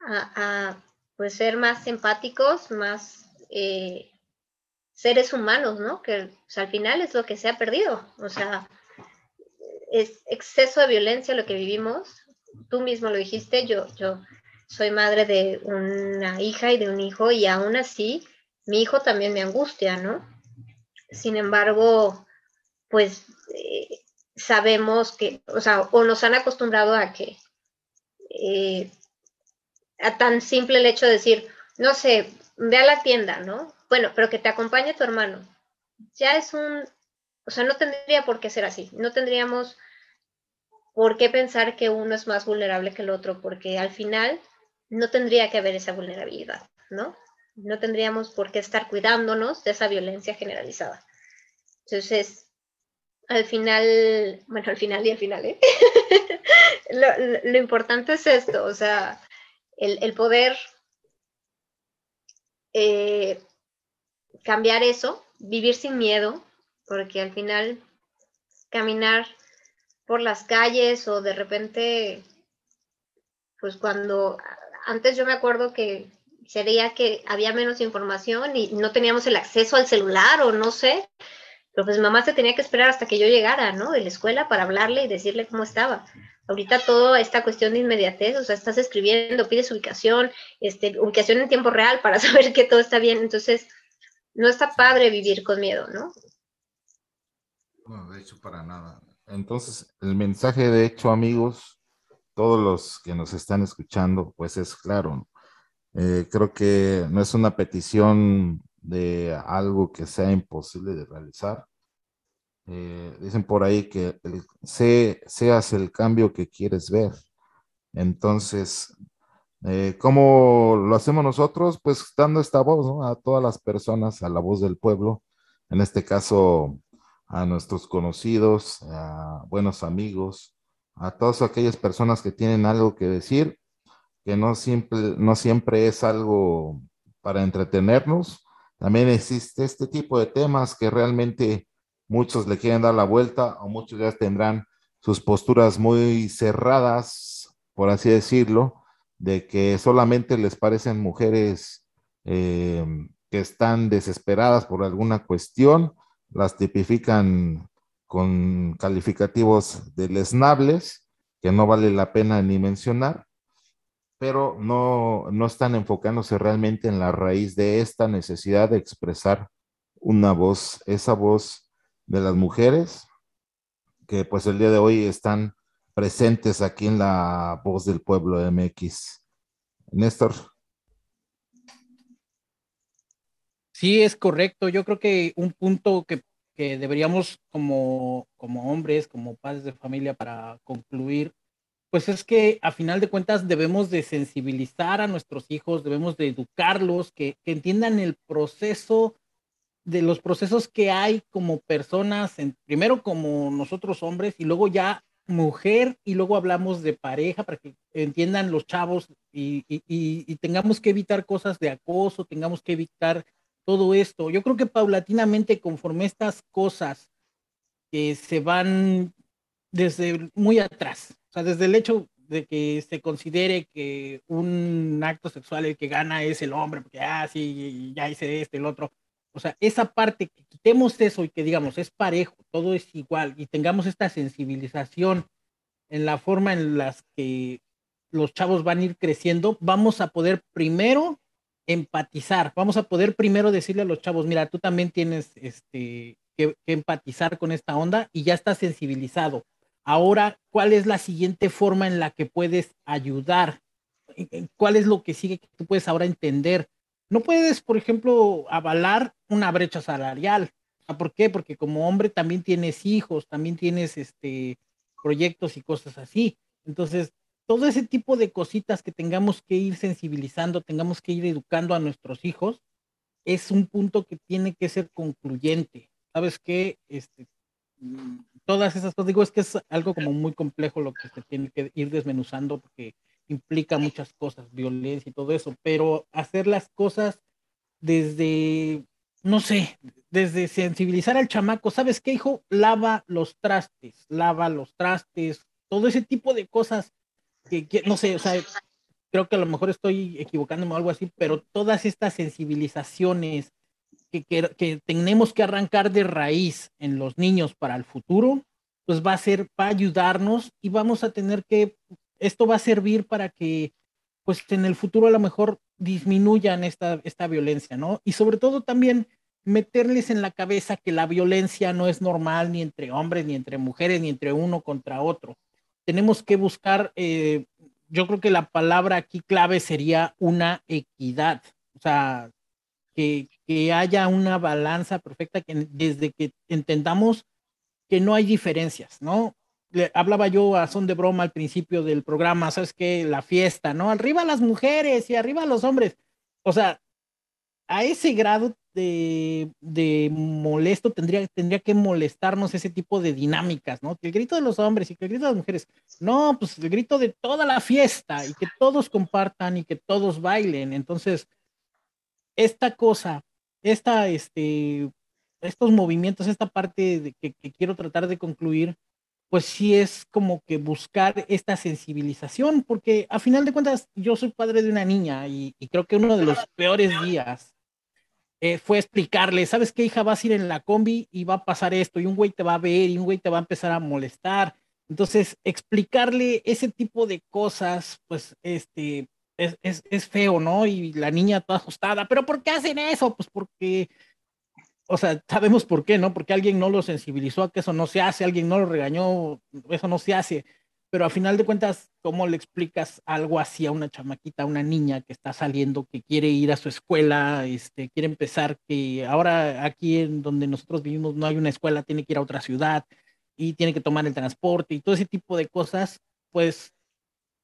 [SPEAKER 4] a, pues ser más empáticos, más eh, seres humanos, ¿no? Que al final es lo que se ha perdido, o sea, es exceso de violencia lo que vivimos. Tú mismo lo dijiste, yo, yo soy madre de una hija y de un hijo y aún así mi hijo también me angustia, ¿no? Sin embargo, pues eh, sabemos que, o sea, o nos han acostumbrado a que, eh, a tan simple el hecho de decir, no sé, ve a la tienda, ¿no? Bueno, pero que te acompañe tu hermano. Ya es un, o sea, no tendría por qué ser así. No tendríamos por qué pensar que uno es más vulnerable que el otro, porque al final no tendría que haber esa vulnerabilidad, ¿no? no tendríamos por qué estar cuidándonos de esa violencia generalizada. Entonces, al final, bueno, al final y al final, ¿eh? [laughs] lo, importante es esto, o sea, el, poder eh, cambiar eso, vivir sin miedo, porque al final caminar por las calles o de repente, pues cuando antes yo me acuerdo que sería que había menos información y no teníamos el acceso al celular o no sé. Pero pues mamá se tenía que esperar hasta que yo llegara, ¿no? De la escuela para hablarle y decirle cómo estaba. Ahorita toda esta cuestión de inmediatez, o sea, estás escribiendo, pides ubicación, este, ubicación en tiempo real para [laughs] saber que todo está bien. Entonces, no está padre vivir con miedo, ¿no?
[SPEAKER 1] No, de hecho, para nada. Entonces, el mensaje, de hecho, amigos, todos los que nos están escuchando, pues es claro, eh, creo que no es una petición de algo que sea imposible de realizar. Eh, dicen por ahí que el, seas el cambio que quieres ver. Entonces, eh, ¿cómo lo hacemos nosotros? Pues dando esta voz a todas las personas, a la voz del pueblo, en este caso a nuestros conocidos, a buenos amigos, a todas aquellas personas que tienen algo que decir que no siempre, no siempre es algo para entretenernos. También existe este tipo de temas que realmente muchos le quieren dar la vuelta o muchos ya tendrán sus posturas muy cerradas, por así decirlo, de que solamente les parecen mujeres eh, que están desesperadas por alguna cuestión, las tipifican con calificativos lesnables que no vale la pena ni mencionar pero no, no están enfocándose realmente en la raíz de esta necesidad de expresar una voz, esa voz de las mujeres que pues el día de hoy están presentes aquí en la voz del pueblo MX. Néstor.
[SPEAKER 3] Sí, es correcto. Yo creo que un punto que, que deberíamos como, como hombres, como padres de familia, para concluir, pues es que a final de cuentas debemos de sensibilizar a nuestros hijos, debemos de educarlos, que, entiendan el proceso de los procesos que hay como personas, primero como nosotros hombres y luego ya mujer y luego hablamos de pareja para que entiendan los chavos y, y, tengamos que evitar cosas de acoso, tengamos que evitar todo esto. Yo creo que paulatinamente conforme estas cosas que se van desde muy atrás, o sea, desde el hecho de que se considere que un acto sexual el que gana es el hombre, porque ah, sí, ya hice este, el otro. O sea, esa parte, que quitemos eso y que digamos, es parejo, todo es igual y tengamos esta sensibilización en la forma en las que los chavos van a ir creciendo, vamos a poder primero empatizar, vamos a poder primero decirle a los chavos, mira, tú también tienes este, que, empatizar con esta onda y ya está sensibilizado. Ahora, ¿cuál es la siguiente forma en la que puedes ayudar? ¿Cuál es lo que sigue que tú puedes ahora entender? No puedes, por ejemplo, avalar una brecha salarial. ¿Por qué? Porque como hombre también tienes hijos, también tienes este, proyectos y cosas así. Entonces, todo ese tipo de cositas que tengamos que ir sensibilizando, tengamos que ir educando a nuestros hijos, es un punto que tiene que ser concluyente. ¿Sabes qué? Este, mm, todas esas cosas, digo, es que es algo como muy complejo lo que se tiene que ir desmenuzando porque implica muchas cosas, violencia y todo eso, pero hacer las cosas desde, no sé, desde sensibilizar al chamaco, ¿sabes qué, hijo? Lava los trastes, lava los trastes, todo ese tipo de cosas que, no sé, o sea, creo que a lo mejor estoy equivocándome o algo así, pero todas estas sensibilizaciones que, que, tenemos que arrancar de raíz en los niños para el futuro, pues va a ser, va a ayudarnos y vamos a tener que, esto va a servir para que, pues en el futuro a lo mejor disminuyan esta, esta violencia, ¿no? Y sobre todo también meterles en la cabeza que la violencia no es normal ni entre hombres, ni entre mujeres, ni entre uno contra otro tenemos que buscar, eh, yo creo que la palabra aquí clave sería una equidad, o sea, que, que haya una balanza perfecta, que desde que entendamos que no hay diferencias, ¿no? Le, hablaba yo a son de broma al principio del programa, ¿sabes qué? La fiesta, ¿no? Arriba las mujeres y arriba los hombres. O sea, a ese grado de, molesto tendría, tendría que molestarnos ese tipo de dinámicas, ¿no? Que el grito de los hombres y que el grito de las mujeres, no, pues el grito de toda la fiesta y que todos compartan y que todos bailen. Entonces, esta cosa, esta, este, estos movimientos, esta parte de que, quiero tratar de concluir, pues sí es como que buscar esta sensibilización, porque a final de cuentas yo soy padre de una niña y creo que uno de los peores días eh, fue explicarle, ¿sabes qué, hija? Vas a ir en la combi y va a pasar esto, y un güey te va a ver, y un güey te va a empezar a molestar. Entonces, explicarle ese tipo de cosas, pues, este, es, es, es feo, ¿no? Y la niña toda asustada, ¿pero por qué hacen eso? Pues porque, o sea, sabemos por qué, ¿no? Porque alguien no lo sensibilizó a que eso no se hace, alguien no lo regañó, eso no se hace pero a final de cuentas, ¿cómo le explicas algo así a una chamaquita, a una niña que está saliendo, que quiere ir a su escuela, este, quiere empezar, que ahora aquí en donde nosotros vivimos no hay una escuela, tiene que ir a otra ciudad y tiene que tomar el transporte y todo ese tipo de cosas, pues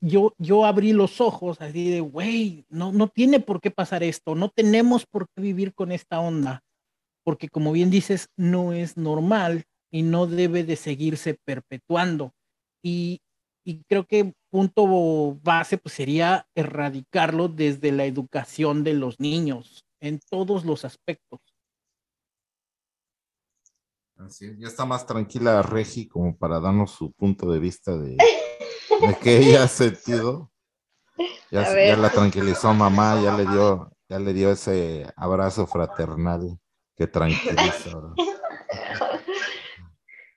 [SPEAKER 3] yo, yo abrí los ojos así de, güey, no, no tiene por qué pasar esto, no tenemos por qué vivir con esta onda, porque como bien dices, no es normal y no debe de seguirse perpetuando. Y, y creo que punto base pues, sería erradicarlo desde la educación de los niños en todos los aspectos.
[SPEAKER 1] Así ya está más tranquila Regi como para darnos su punto de vista de, de qué ella ha sentido. Ya, ya, la tranquilizó mamá, ya le dio, ya le dio ese abrazo fraternal que tranquiliza. [laughs]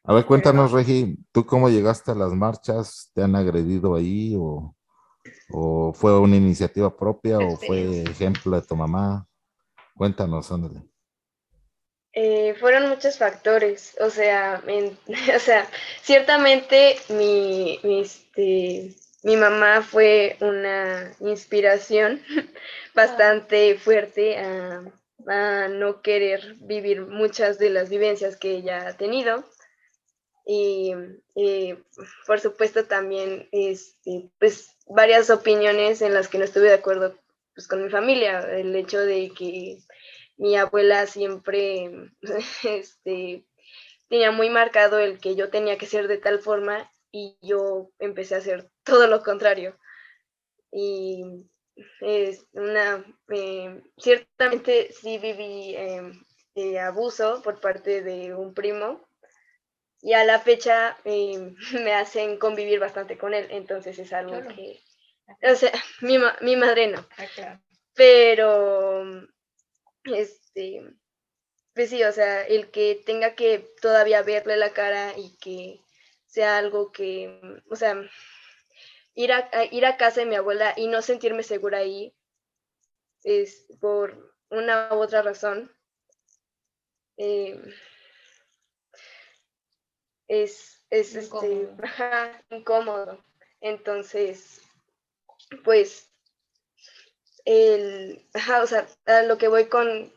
[SPEAKER 1] A ver, cuéntanos, Regi, ¿tú cómo llegaste a las marchas? ¿Te han agredido ahí o, fue una iniciativa propia o fue ejemplo de tu mamá? Cuéntanos, ándale.
[SPEAKER 2] Eh, fueron muchos factores, o sea, [laughs] o sea ciertamente mi, este, mi mamá fue una inspiración [laughs] bastante fuerte a, a no querer vivir muchas de las vivencias que ella ha tenido y, por supuesto también este, pues varias opiniones en las que no estuve de acuerdo pues, con mi familia, el hecho de que mi abuela siempre [laughs] este, tenía muy marcado el que yo tenía que ser de tal forma y yo empecé a hacer todo lo contrario. Y es una, eh, ciertamente sí viví em, eh, abuso por parte de un primo y a la fecha eh, [laughs] me hacen convivir bastante con él, entonces es algo que, o sea, [laughs] mi, mi madre no, ah, pero, este, pues sí, o sea, el que tenga que todavía verle la cara y que sea algo que, o sea, ir a, ir a casa de mi abuela y no sentirme segura ahí es por una u otra razón. Eh, es, es este, [laughs] incómodo. Entonces, pues, el, o sea, a lo que voy con,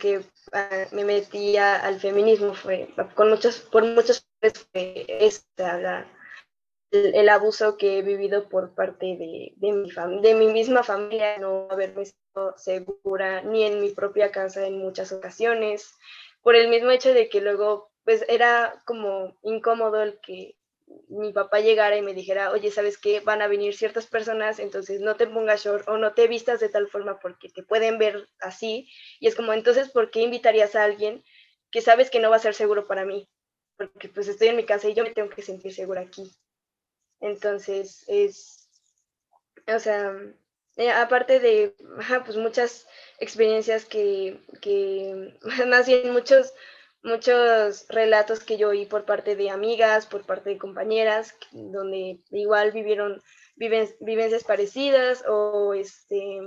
[SPEAKER 2] que ah, me metía al feminismo fue, con muchos, por muchos fue esta, la, el, abuso que he vivido por parte de, de, mi de mi misma familia, no haberme sido segura ni en mi propia casa en muchas ocasiones, por el mismo hecho de que luego, pues era como incómodo el que mi papá llegara y me dijera, oye, ¿sabes qué? Van a venir ciertas personas, entonces no te pongas short o no te vistas de tal forma porque te pueden ver así. Y es como, entonces, ¿por qué invitarías a alguien que sabes que no va a ser seguro para mí? Porque pues estoy en mi casa y yo me tengo que sentir segura aquí. Entonces, es, o sea, eh, aparte de, pues muchas experiencias que, que, [laughs] más bien muchos muchos relatos que yo oí por parte de amigas, por parte de compañeras, donde igual vivieron vivencias parecidas o este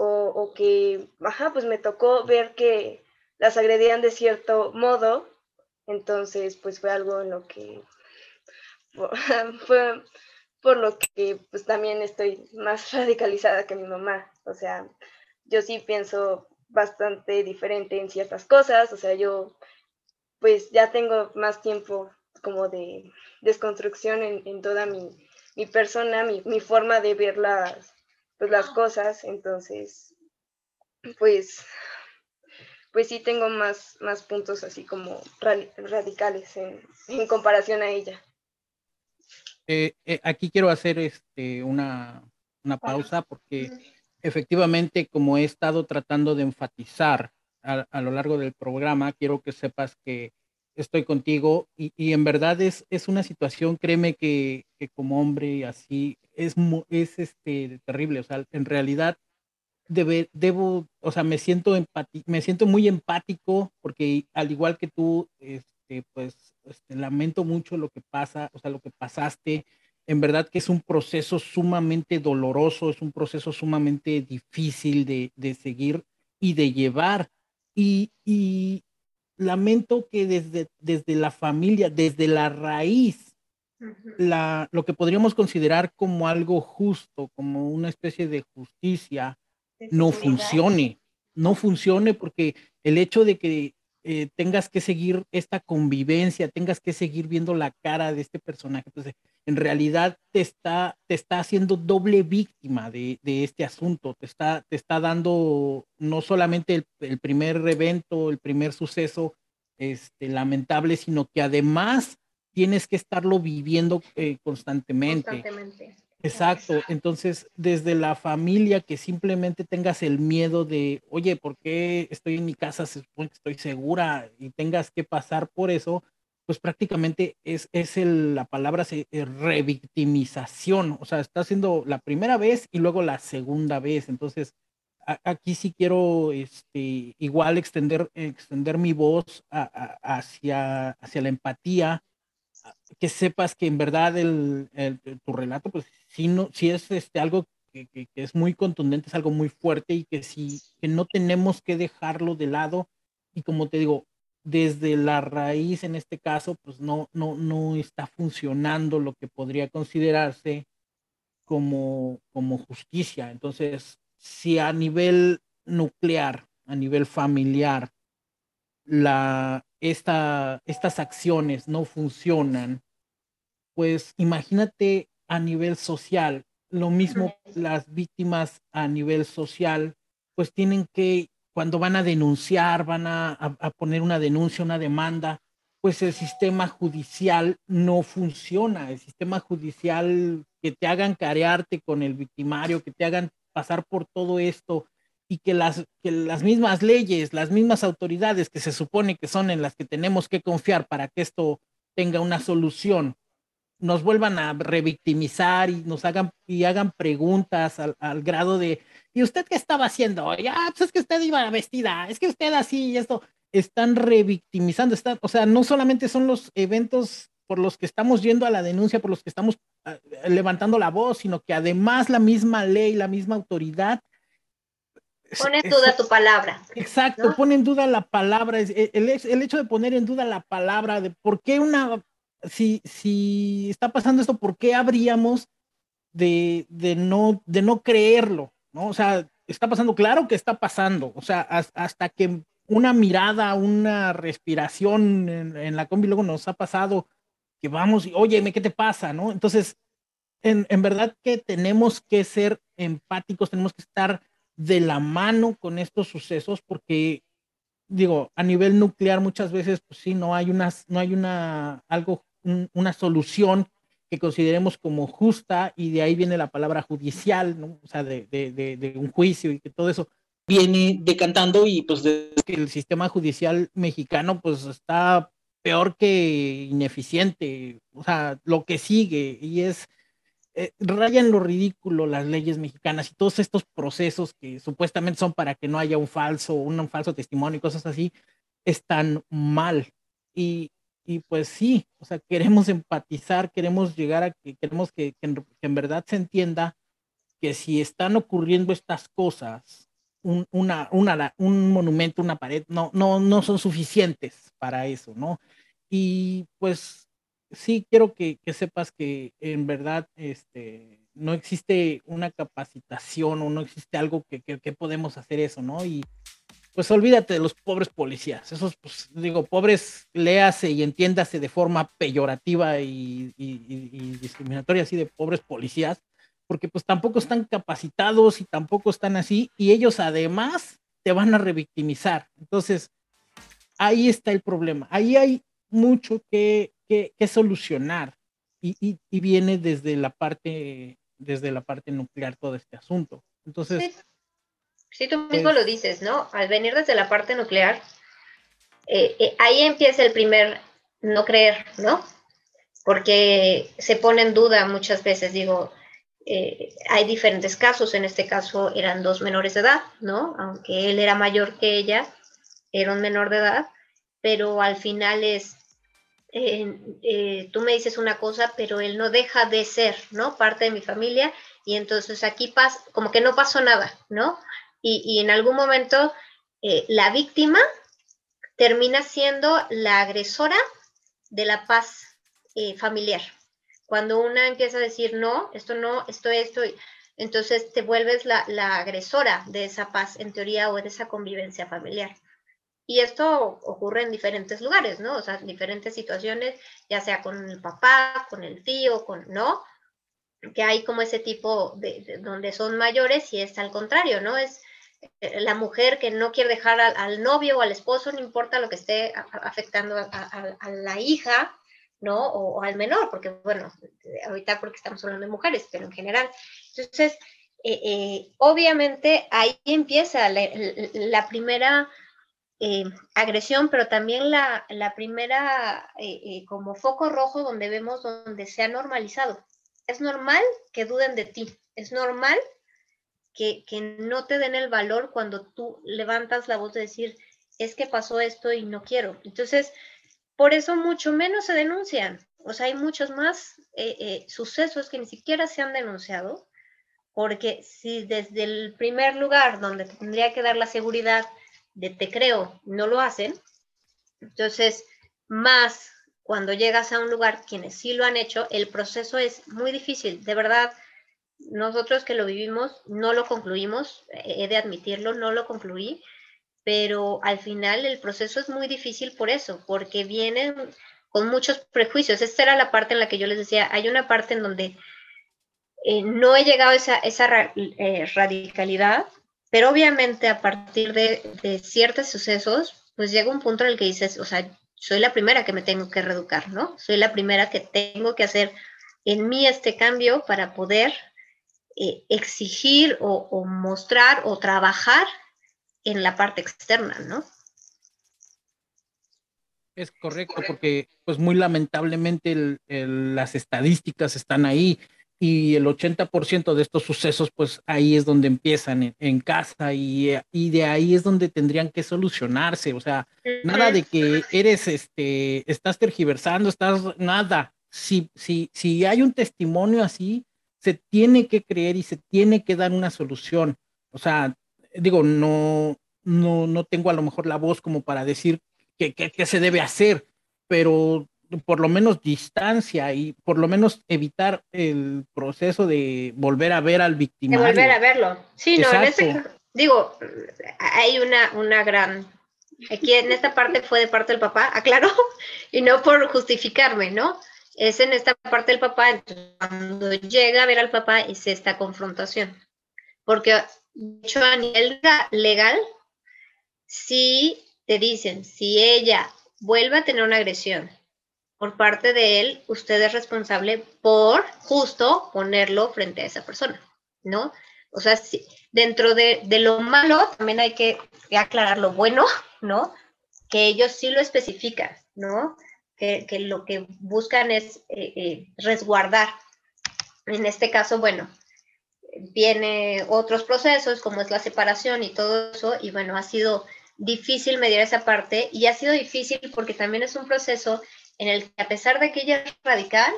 [SPEAKER 2] o, que ajá, pues me tocó ver que las agredían de cierto modo, entonces pues fue algo en lo que [laughs] fue por lo que pues también estoy más [laughs] radicalizada que mi mamá, o sea, yo sí pienso bastante diferente en ciertas cosas, o sea, yo pues ya tengo más tiempo como de desconstrucción en, toda mi, persona, mi, forma de ver las, pues, las cosas, entonces, pues, pues sí tengo más, más puntos así como radicales en, comparación a ella.
[SPEAKER 3] Eh, eh, aquí quiero hacer este, una, una pausa porque efectivamente, como he estado tratando de enfatizar a, lo largo del programa, quiero que sepas que estoy contigo y, y en verdad es, es una situación, créeme que, que como hombre así es, es este, terrible, o sea, en realidad debe, debo, o sea, me siento, me siento muy empático porque al igual que tú, este, pues este, lamento mucho lo que pasa, o sea, lo que pasaste, en verdad que es un proceso sumamente doloroso, es un proceso sumamente difícil de, seguir y de llevar. Y, lamento que desde, desde la familia, desde la raíz, la, lo que podríamos considerar como algo justo, como una especie de justicia, no funcione. No funcione porque el hecho de que eh, tengas que seguir esta convivencia, tengas que seguir viendo la cara de este personaje, pues en realidad te está, te está haciendo doble víctima de, este asunto, te está, te está dando no solamente el, primer evento, el primer suceso este, lamentable, sino que además tienes que estarlo viviendo eh, constantemente. Constantemente. Exacto. Entonces, desde la familia, que simplemente tengas el miedo de, oye, ¿por qué estoy en mi casa? Se supone que estoy segura y tengas que pasar por eso, pues prácticamente es, es la palabra se, eh, revictimización, o sea, está haciendo la primera vez y luego la segunda vez. Entonces, aquí sí quiero este, igual extender, extender mi voz hacia, hacia la empatía, que sepas que en verdad el, tu relato, pues sí, no, sí es este, algo que, que, es muy contundente, es algo muy fuerte y que sí, que no tenemos que dejarlo de lado. Y como te digo, desde la raíz, en este caso, pues no, no, no está funcionando lo que podría considerarse como, como justicia. Entonces, si a nivel nuclear, a nivel familiar, la, esta, estas acciones no funcionan, pues imagínate a nivel social, lo mismo las víctimas a nivel social, pues tienen que cuando van a denunciar, van a, poner una denuncia, una demanda, pues el sistema judicial no funciona. El sistema judicial que te hagan carearte con el victimario, que te hagan pasar por todo esto y que las, que las mismas leyes, las mismas autoridades que se supone que son en las que tenemos que confiar para que esto tenga una solución, nos vuelvan a revictimizar y nos hagan y hagan preguntas al, al grado de ¿y usted qué estaba haciendo? Ya, pues es que usted iba vestida, es que usted así y esto, están revictimizando, están, o sea, no solamente son los eventos por los que estamos yendo a la denuncia, por los que estamos ah, levantando la voz, sino que además la misma ley, la misma autoridad
[SPEAKER 4] Pone en duda tu palabra.
[SPEAKER 3] Exacto, pone en duda la palabra. El, el, hecho de poner en duda la palabra, de por qué una, si, si está pasando esto, ¿por qué habríamos de, de, no, de no creerlo? ¿no? O sea, está pasando, claro que está pasando. O sea, hasta que una mirada, una respiración en, la combi luego nos ha pasado que vamos y, oye, ¿qué te pasa? ¿no? Entonces, en, en verdad que tenemos que ser empáticos, tenemos que estar de la mano con estos sucesos porque digo, a nivel nuclear muchas veces pues sí no hay una no hay una algo una solución que consideremos como justa y de ahí viene la palabra judicial, ¿no? O sea, de, un juicio y que todo eso viene decantando y pues el sistema judicial mexicano pues está peor que ineficiente, o sea, lo que sigue y es eh, rayan lo ridículo las leyes mexicanas y todos estos procesos que supuestamente son para que no haya un falso, un, falso testimonio y cosas así, están mal. Y, y, pues sí, o sea, queremos empatizar, queremos llegar a que, queremos que, en, verdad se entienda que si están ocurriendo estas cosas, un, una, una, un monumento, una pared, no, no, no son suficientes para eso, ¿no? Y pues sí quiero que, sepas que en verdad este, no existe una capacitación o no existe algo que, podemos hacer eso, ¿no? Y pues olvídate de los pobres policías, esos, pues digo, pobres, léase y entiéndase de forma peyorativa y, discriminatoria, así de pobres policías, porque pues tampoco están capacitados y tampoco están así, y ellos además te van a revictimizar. Entonces, ahí está el problema, ahí hay mucho que que, solucionar y, viene desde la parte desde la parte nuclear todo este asunto. Entonces,
[SPEAKER 4] tú mismo lo dices, ¿no? Al venir desde la parte nuclear, eh, eh, ahí empieza el primer no creer, ¿no? Porque se pone en duda muchas veces, digo, eh, hay diferentes casos, en este caso eran dos menores de edad, ¿no? Aunque él era mayor que ella, era un menor de edad, pero al final es, tú me dices una cosa, pero él no deja de ser, ¿no? Parte de mi familia y entonces aquí pasa, como que no pasó nada, ¿no? Y, en algún momento eh, la víctima termina siendo la agresora de la paz eh, familiar. Cuando una empieza a decir, no, esto no, esto, esto, entonces te vuelves la, la agresora de esa paz en teoría o de esa convivencia familiar. Y esto ocurre en diferentes lugares, ¿no? O sea, en diferentes situaciones, ya sea con el papá, con el tío, con, ¿no? Que hay como ese tipo de, donde son mayores y es al contrario, ¿no? Es la mujer que no quiere dejar al, novio o al esposo, no importa lo que esté afectando a, la hija, ¿no? O, al menor, porque, bueno, ahorita porque estamos hablando de mujeres, pero en general. Entonces, eh, eh, obviamente ahí empieza la primera eh, agresión, pero también la, primera eh, eh, como foco rojo donde vemos donde se ha normalizado. Es normal que duden de ti, es normal que, no te den el valor cuando tú levantas la voz de decir, es que pasó esto y no quiero. Entonces, por eso mucho menos se denuncian. O sea, hay muchos más sucesos que ni siquiera se han denunciado, porque si desde el primer lugar donde tendría que dar la seguridad de te creo no lo hacen, entonces más cuando llegas a un lugar, quienes sí lo han hecho, el proceso es muy difícil, de verdad. Nosotros que lo vivimos no lo concluimos, he de admitirlo, no lo concluí, pero al final el proceso es muy difícil por eso, porque vienen con muchos prejuicios. Esta era la parte en la que yo les decía, hay una parte en donde eh, no he llegado a esa, esa eh, radicalidad, pero obviamente a partir de, ciertos sucesos, pues llega un punto en el que dices, o sea, soy la primera que me tengo que reeducar, ¿no? Soy la primera que tengo que hacer en mí este cambio para poder eh, exigir o, mostrar o trabajar en la parte externa, ¿no?
[SPEAKER 3] Es correcto, porque pues muy lamentablemente las estadísticas están ahí y el 80% de estos sucesos, pues ahí es donde empiezan en, casa y, de ahí es donde tendrían que solucionarse. O sea, nada de que eres, este, estás tergiversando, estás, nada. Si, si, si hay un testimonio así, se tiene que creer y se tiene que dar una solución. O sea, digo, no, no, no tengo a lo mejor la voz como para decir qué, qué, se debe hacer, pero por lo menos distancia y por lo menos evitar el proceso de volver a ver al victimario.
[SPEAKER 4] De volver a verlo. Sí, no, en este, digo, hay una, una gran, aquí en esta parte fue de parte del papá, aclaro, [laughs] y no por justificarme, ¿no? Es en esta parte del papá, cuando llega a ver al papá es esta confrontación. Porque, de hecho, a nivel legal, si te dicen, si ella vuelve a tener una agresión por parte de él, usted es responsable por justo ponerlo frente a esa persona, ¿no? O sea, si, dentro de, lo malo también hay que, aclarar lo bueno, ¿no? Que ellos sí lo especifican, ¿no? Que, lo que buscan es eh, eh, resguardar. En este caso, bueno, viene otros procesos como es la separación y todo eso, y bueno, ha sido difícil medir esa parte y ha sido difícil porque también es un proceso en el que a pesar de que ella es radical,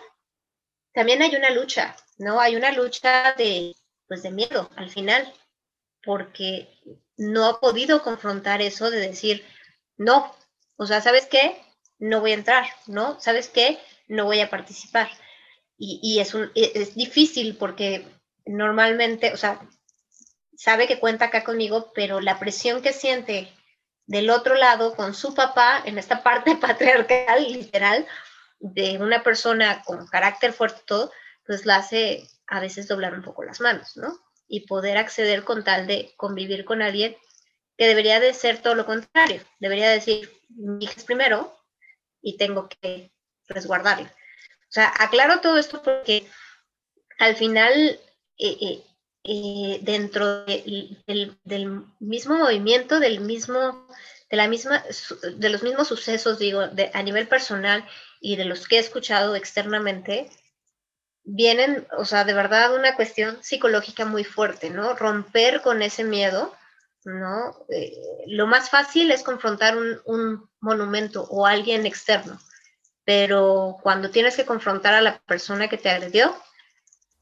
[SPEAKER 4] también hay una lucha, ¿no? Hay una lucha de, pues de miedo al final, porque no ha podido confrontar eso de decir, no, o sea, ¿sabes qué? No voy a entrar, ¿no? ¿Sabes qué? No voy a participar. Y, es, un, e, es difícil porque normalmente, o sea, sabe que cuenta acá conmigo, pero la presión que siente del otro lado con su papá en esta [laughs] parte patriarcal, literal, de una persona con carácter fuerte todo, pues la hace a veces doblar un poco las manos, ¿no? Y poder acceder con tal de convivir con alguien que debería de ser todo lo contrario, debería decir, mi hija es primero y tengo que resguardarla. O sea, aclaro todo esto porque al final eh, eh, eh, dentro del, mismo movimiento, del mismo, de, la misma, de los mismos sucesos, digo, a nivel personal y de los que he escuchado externamente, vienen, o sea, de verdad una cuestión psicológica muy fuerte, ¿no? Romper con ese miedo, ¿no? Eh, lo más fácil es confrontar un, un monumento o alguien externo, pero cuando tienes que confrontar a la persona que te agredió,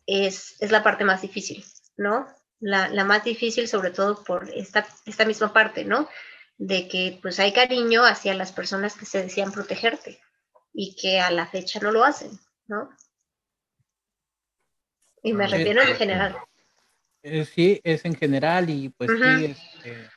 [SPEAKER 4] es, es la parte más difícil. ¿no? La, más difícil, sobre todo por esta, esta misma parte, ¿no? De que pues hay cariño hacia las personas que se decían protegerte y que a la fecha no lo hacen, ¿no? Y me refiero en general.
[SPEAKER 3] Eh, sí, es en general y pues sí, este,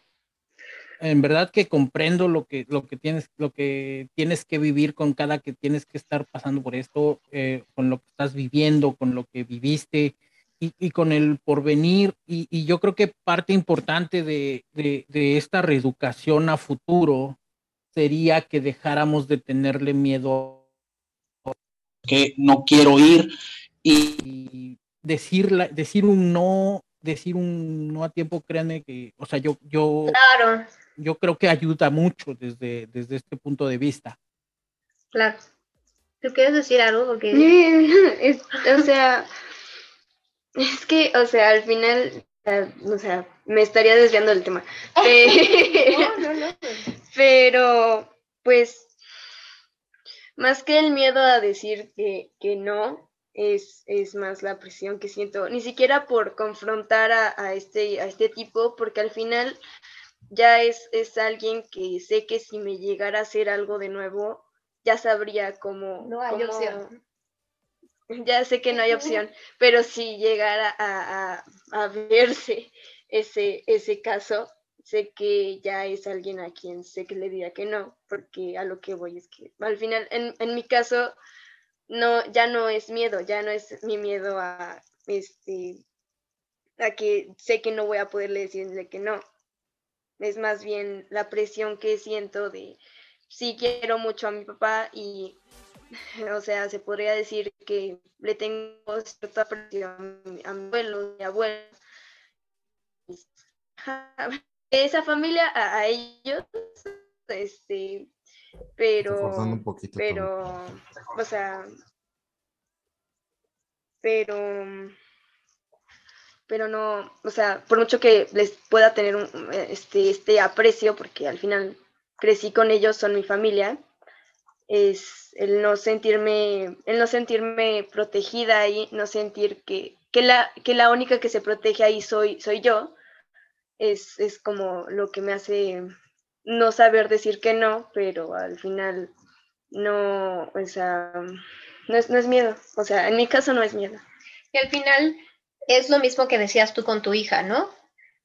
[SPEAKER 3] en verdad que comprendo lo que, lo que tienes, lo que tienes que vivir con cada que tienes que estar pasando por esto, eh, con lo que estás viviendo, con lo que viviste, y, con el porvenir. Y, yo creo que parte importante de, esta reeducación a futuro sería que dejáramos de tenerle miedo que no quiero ir y decir, decir un no, decir un no a tiempo, créanme que, o sea, yo, yo, yo creo que ayuda mucho desde, desde este punto de vista.
[SPEAKER 4] Claro. ¿Tú quieres decir algo? Porque... [laughs]
[SPEAKER 2] o sea, es que, o sea, al final, o sea, me estaría desviando del tema. [laughs] Pero, pues, más que el miedo a decir que, no, es, es, más la presión que siento, ni siquiera por confrontar a, este, a este tipo, porque al final ya es, es alguien que sé que si me llegara a hacer algo de nuevo, ya sabría cómo...
[SPEAKER 4] No hay opción. [laughs]
[SPEAKER 2] ya sé que no hay opción, [laughs] pero si llegara a, verse ese, ese caso, sé que ya es alguien a quien sé que le diría que no, porque a lo que voy es que al final, en, en mi caso, no, ya no es miedo, ya no es mi miedo a, este, a que sé que no voy a poderle decirle que no. Es más bien la presión que siento de, sí quiero mucho a mi papá y [laughs] o sea, se podría decir que le tengo cierta presión a mi abuelo, mi abuela. [laughs] Esa familia, a, ellos, este, pero, pero, o sea, pero, pero no, o sea, por mucho que les pueda tener un, este, este aprecio, porque al final crecí con ellos, son mi familia, es el no sentirme, el no sentirme protegida ahí, no sentir que, que, la, que la única que se protege ahí soy, soy yo, es, es como lo que me hace no saber decir que no, pero al final no, o sea, no es, no es miedo, o sea, en mi caso no es miedo.
[SPEAKER 4] Y al final es lo mismo que decías tú con tu hija, ¿no?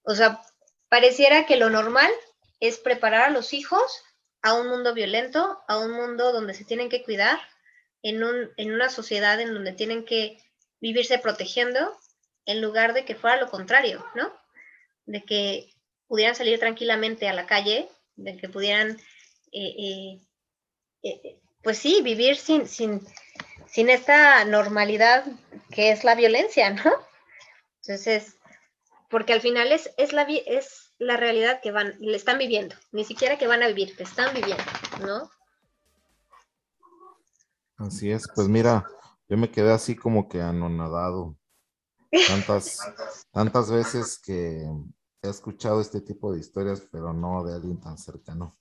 [SPEAKER 4] O sea, pareciera que lo normal es preparar a los hijos a un mundo violento, a un mundo donde se tienen que cuidar, en, un, en una sociedad en donde tienen que vivirse protegiendo, en lugar de que fuera lo contrario, ¿no? De que pudieran salir tranquilamente a la calle, de que pudieran, eh, eh, eh, pues sí, vivir sin, sin, sin esta normalidad que es la violencia, ¿no? Entonces, porque al final es, es, la, es la realidad que van, le están viviendo, ni siquiera que van a vivir, que están viviendo, ¿no?
[SPEAKER 1] Así es, pues mira, yo me quedé así como que anonadado. Tantas, tantas veces que he escuchado este tipo de historias, pero no de alguien tan cercano.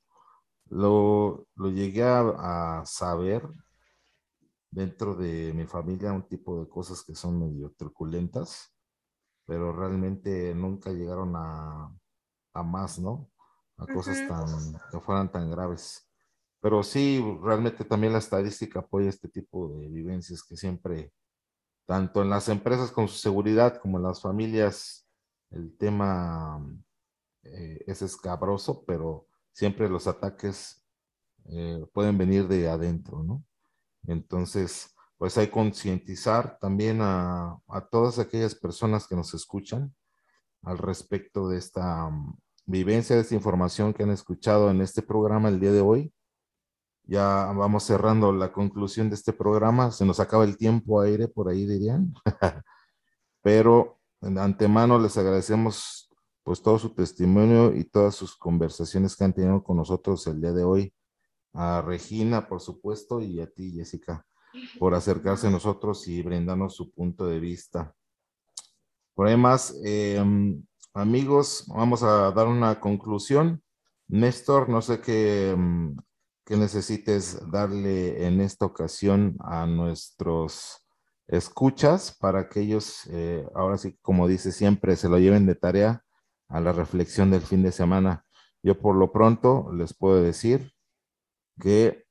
[SPEAKER 1] Lo, lo llegué a, a saber dentro de mi familia, un tipo de cosas que son medio truculentas pero realmente nunca llegaron a, a más, ¿no? A cosas tan, que fueran tan graves. Pero sí, realmente también la estadística apoya este tipo de vivencias que siempre, tanto en las empresas con su seguridad como en las familias, el tema eh, es escabroso, pero siempre los ataques eh, pueden venir de adentro, ¿no? Entonces, pues hay concientizar también a, todas aquellas personas que nos escuchan al respecto de esta mm, vivencia, de esta información que han escuchado en este programa el día de hoy. Ya vamos cerrando la conclusión de este programa. Se nos acaba el tiempo aire, por ahí dirían. [laughs] Pero de antemano les agradecemos pues todo su testimonio y todas sus conversaciones que han tenido con nosotros el día de hoy. A Regina, por supuesto, y a ti, Jessica por acercarse a nosotros y brindarnos su punto de vista. Por ahí em, amigos, vamos a dar una conclusión. Néstor, no sé qué, em, qué necesites darle en esta ocasión a nuestros escuchas para que ellos, eh, ahora sí, como dice siempre, se lo lleven de tarea a la reflexión del fin de semana. Yo por lo pronto les puedo decir que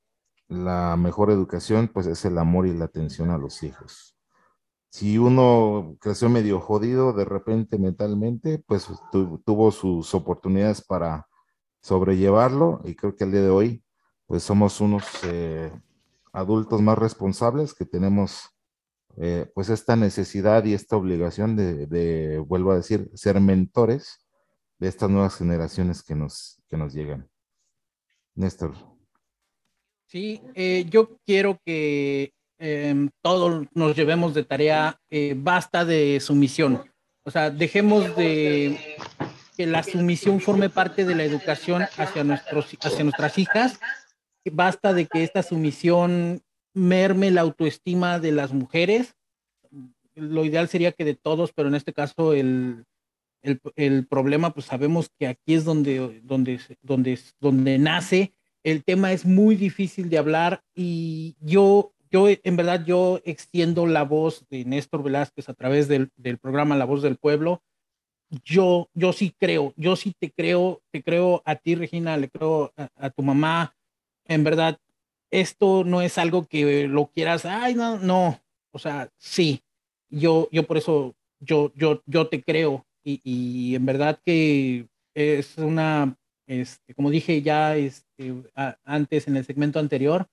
[SPEAKER 1] la mejor educación pues es el amor y la atención a los hijos. Si uno creció medio jodido de repente mentalmente, pues tuvo sus oportunidades para sobrellevarlo y creo que al día de hoy pues somos unos eh, adultos más responsables que tenemos eh, pues esta necesidad y esta obligación de, de, vuelvo a decir, ser mentores de estas nuevas generaciones que nos, que nos llegan. Néstor.
[SPEAKER 3] Sí, eh, yo quiero que em, todos nos llevemos de tarea, eh, basta de sumisión. O sea, dejemos de que la sumisión forme parte de la educación hacia, nuestros, hacia nuestras hijas. Basta de que esta sumisión merme la autoestima de las mujeres. Lo ideal sería que de todos, pero en este caso el, el, el problema, pues sabemos que aquí es donde, donde, donde, donde nace el tema es muy difícil de hablar y yo, yo en verdad, yo extiendo la voz de Néstor Velázquez a través del, programa La Voz del Pueblo. Yo, yo sí creo, yo sí te creo, te creo a ti, Regina, le creo a, tu mamá. En verdad, esto no es algo que lo quieras, ay, no, no, o sea, sí, yo, yo por eso, yo, yo, yo te creo y, y en verdad que es una este, como dije ya este, antes en el segmento anterior,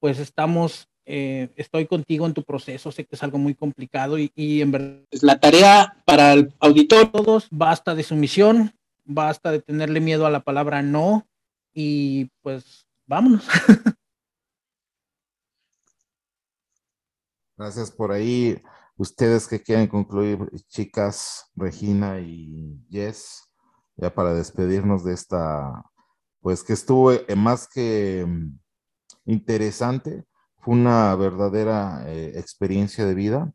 [SPEAKER 3] pues estamos, eh, estoy contigo en tu proceso, sé que es algo muy complicado y, en verdad es la tarea para el auditor, todos, basta de sumisión, basta de tenerle miedo a la palabra no y pues vámonos. [laughs]
[SPEAKER 1] Gracias por ahí. Ustedes que quieren concluir, chicas, Regina y Jess ya para despedirnos de esta, pues que estuvo eh, más que mm, interesante, fue una verdadera eh, experiencia de vida.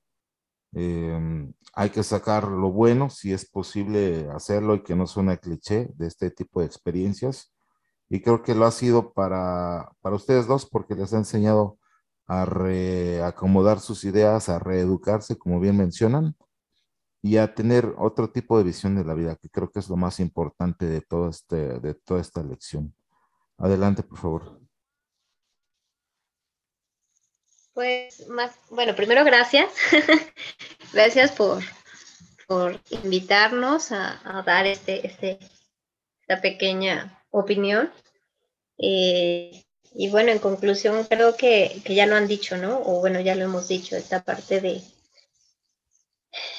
[SPEAKER 1] Em, hay que sacar lo bueno, si es posible hacerlo y que no suene cliché de este tipo de experiencias. Y creo que lo ha sido para, para ustedes dos porque les ha enseñado a reacomodar sus ideas, a reeducarse, como bien mencionan, y a tener otro tipo de visión de la vida, que creo que es lo más importante de, todo este, de toda esta lección. Adelante, por favor.
[SPEAKER 4] Pues más, bueno, primero gracias. [laughs] gracias por, por invitarnos a, dar este, este, esta pequeña opinión. Eh, y bueno, en conclusión, creo que, que, ya lo han dicho, ¿no? O bueno, ya lo hemos dicho, esta parte de,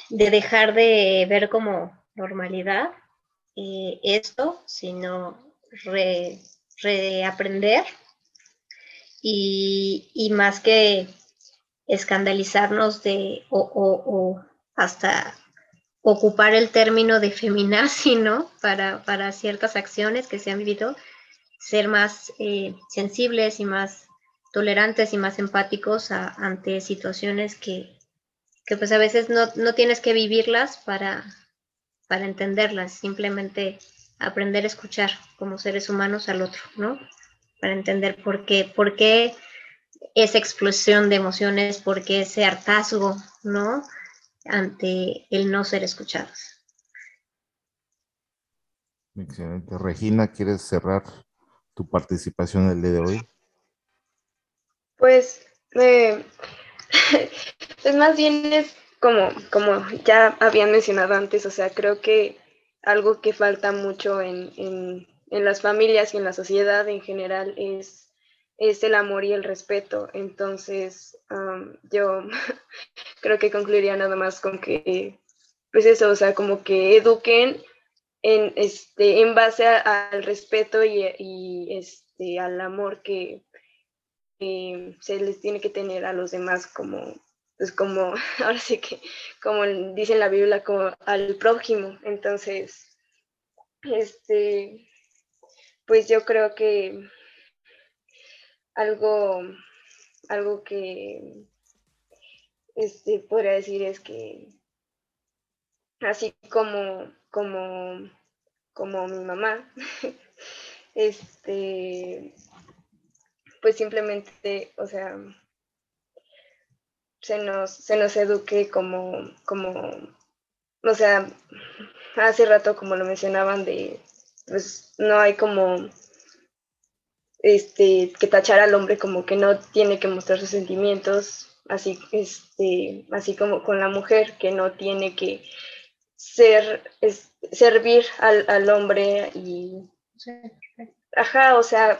[SPEAKER 4] de dejar de ver como normalidad eh, esto, sino reaprender y, y, más que escandalizarnos de o, hasta ocupar el término de feminazi, ¿no? Para, para ciertas acciones que se han vivido, ser más eh, sensibles y más tolerantes y más empáticos ante situaciones que, que pues a veces no, no tienes que vivirlas para, para entenderlas, simplemente aprender a escuchar como seres humanos al otro, ¿no? Para entender por qué, por qué esa explosión de emociones, por qué ese hartazgo, ¿no? Ante el no ser escuchados.
[SPEAKER 1] Excelente. Regina, ¿quieres cerrar tu participación el día de hoy?
[SPEAKER 2] Pues eh, [laughs] pues más bien es como, como ya habían mencionado antes, o sea, creo que algo que falta mucho en, en, en las familias y en la sociedad en general es, es el amor y el respeto. Entonces, yo [laughs] creo que concluiría nada más con que, pues eso, o sea, como que eduquen en, este, en base al respeto y, y este, al amor que, se les tiene que tener a los demás como, pues como, [laughs] ahora sí que, como dice en la Biblia, como al prójimo. Entonces, este, pues yo creo que algo, algo que este, podría decir es que así como, como, como mi mamá, [laughs] este, pues simplemente, o sea, se nos, se nos eduque como, como, o sea, hace rato como lo mencionaban de, pues no hay como, este, que tachar al hombre como que no tiene que mostrar sus sentimientos, así, este, así como con la mujer que no tiene que ser, servir al, al hombre y, ajá, o sea,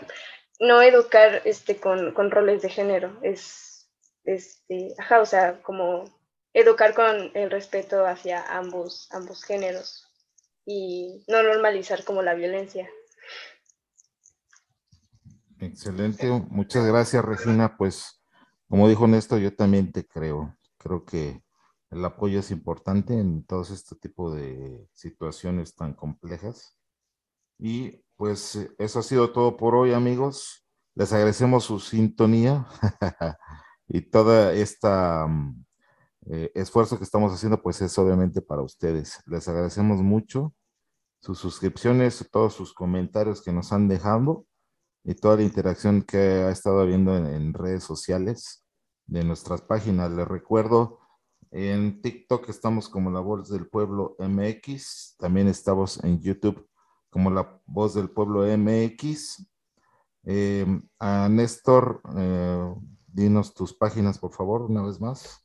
[SPEAKER 2] no educar este, con, roles de género, es, este, ajá, o sea, como educar con el respeto hacia ambos, ambos géneros y no normalizar como la violencia.
[SPEAKER 1] Excelente, muchas gracias Regina, pues como dijo Néstor, yo también te creo, creo que el apoyo es importante en todos este tipo de situaciones tan complejas y pues eh, eso ha sido todo por hoy, amigos. Les agradecemos su sintonía [laughs] y todo este esfuerzo que estamos haciendo, pues es obviamente para ustedes. Les agradecemos mucho sus suscripciones, todos sus comentarios que nos han dejado y toda la interacción que ha estado habiendo en, redes sociales de nuestras páginas. Les recuerdo, en TikTok estamos como La Voz del Pueblo MX, también estamos en YouTube como La Voz del Pueblo MX. Eh, a Néstor, eh, dinos tus páginas, por favor, una vez más.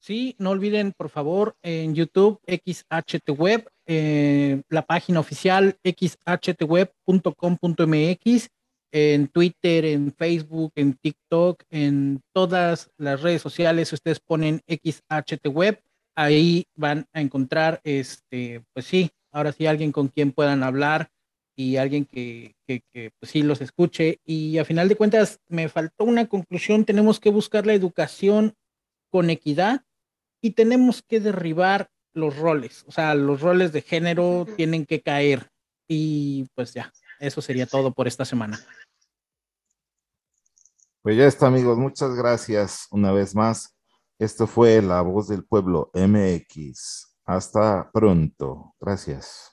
[SPEAKER 3] Sí, no olviden, por favor, en YouTube, XHTWeb, eh, la página oficial xhtweb.com.mx, en Twitter, en Facebook, en TikTok, en todas las redes sociales, ustedes ponen XHTWeb, ahí van a encontrar, este, pues sí, ahora sí alguien con quien puedan hablar y alguien que, pues sí los escuche. Y a final de cuentas me faltó una conclusión, tenemos que buscar la educación con equidad y tenemos que derribar los roles, o sea, los roles de género tienen que caer. Y pues ya, eso sería todo por esta semana.
[SPEAKER 1] Pues ya está, amigos. Muchas gracias una vez más. Esto fue La Voz del Pueblo MX. Hasta pronto. Gracias.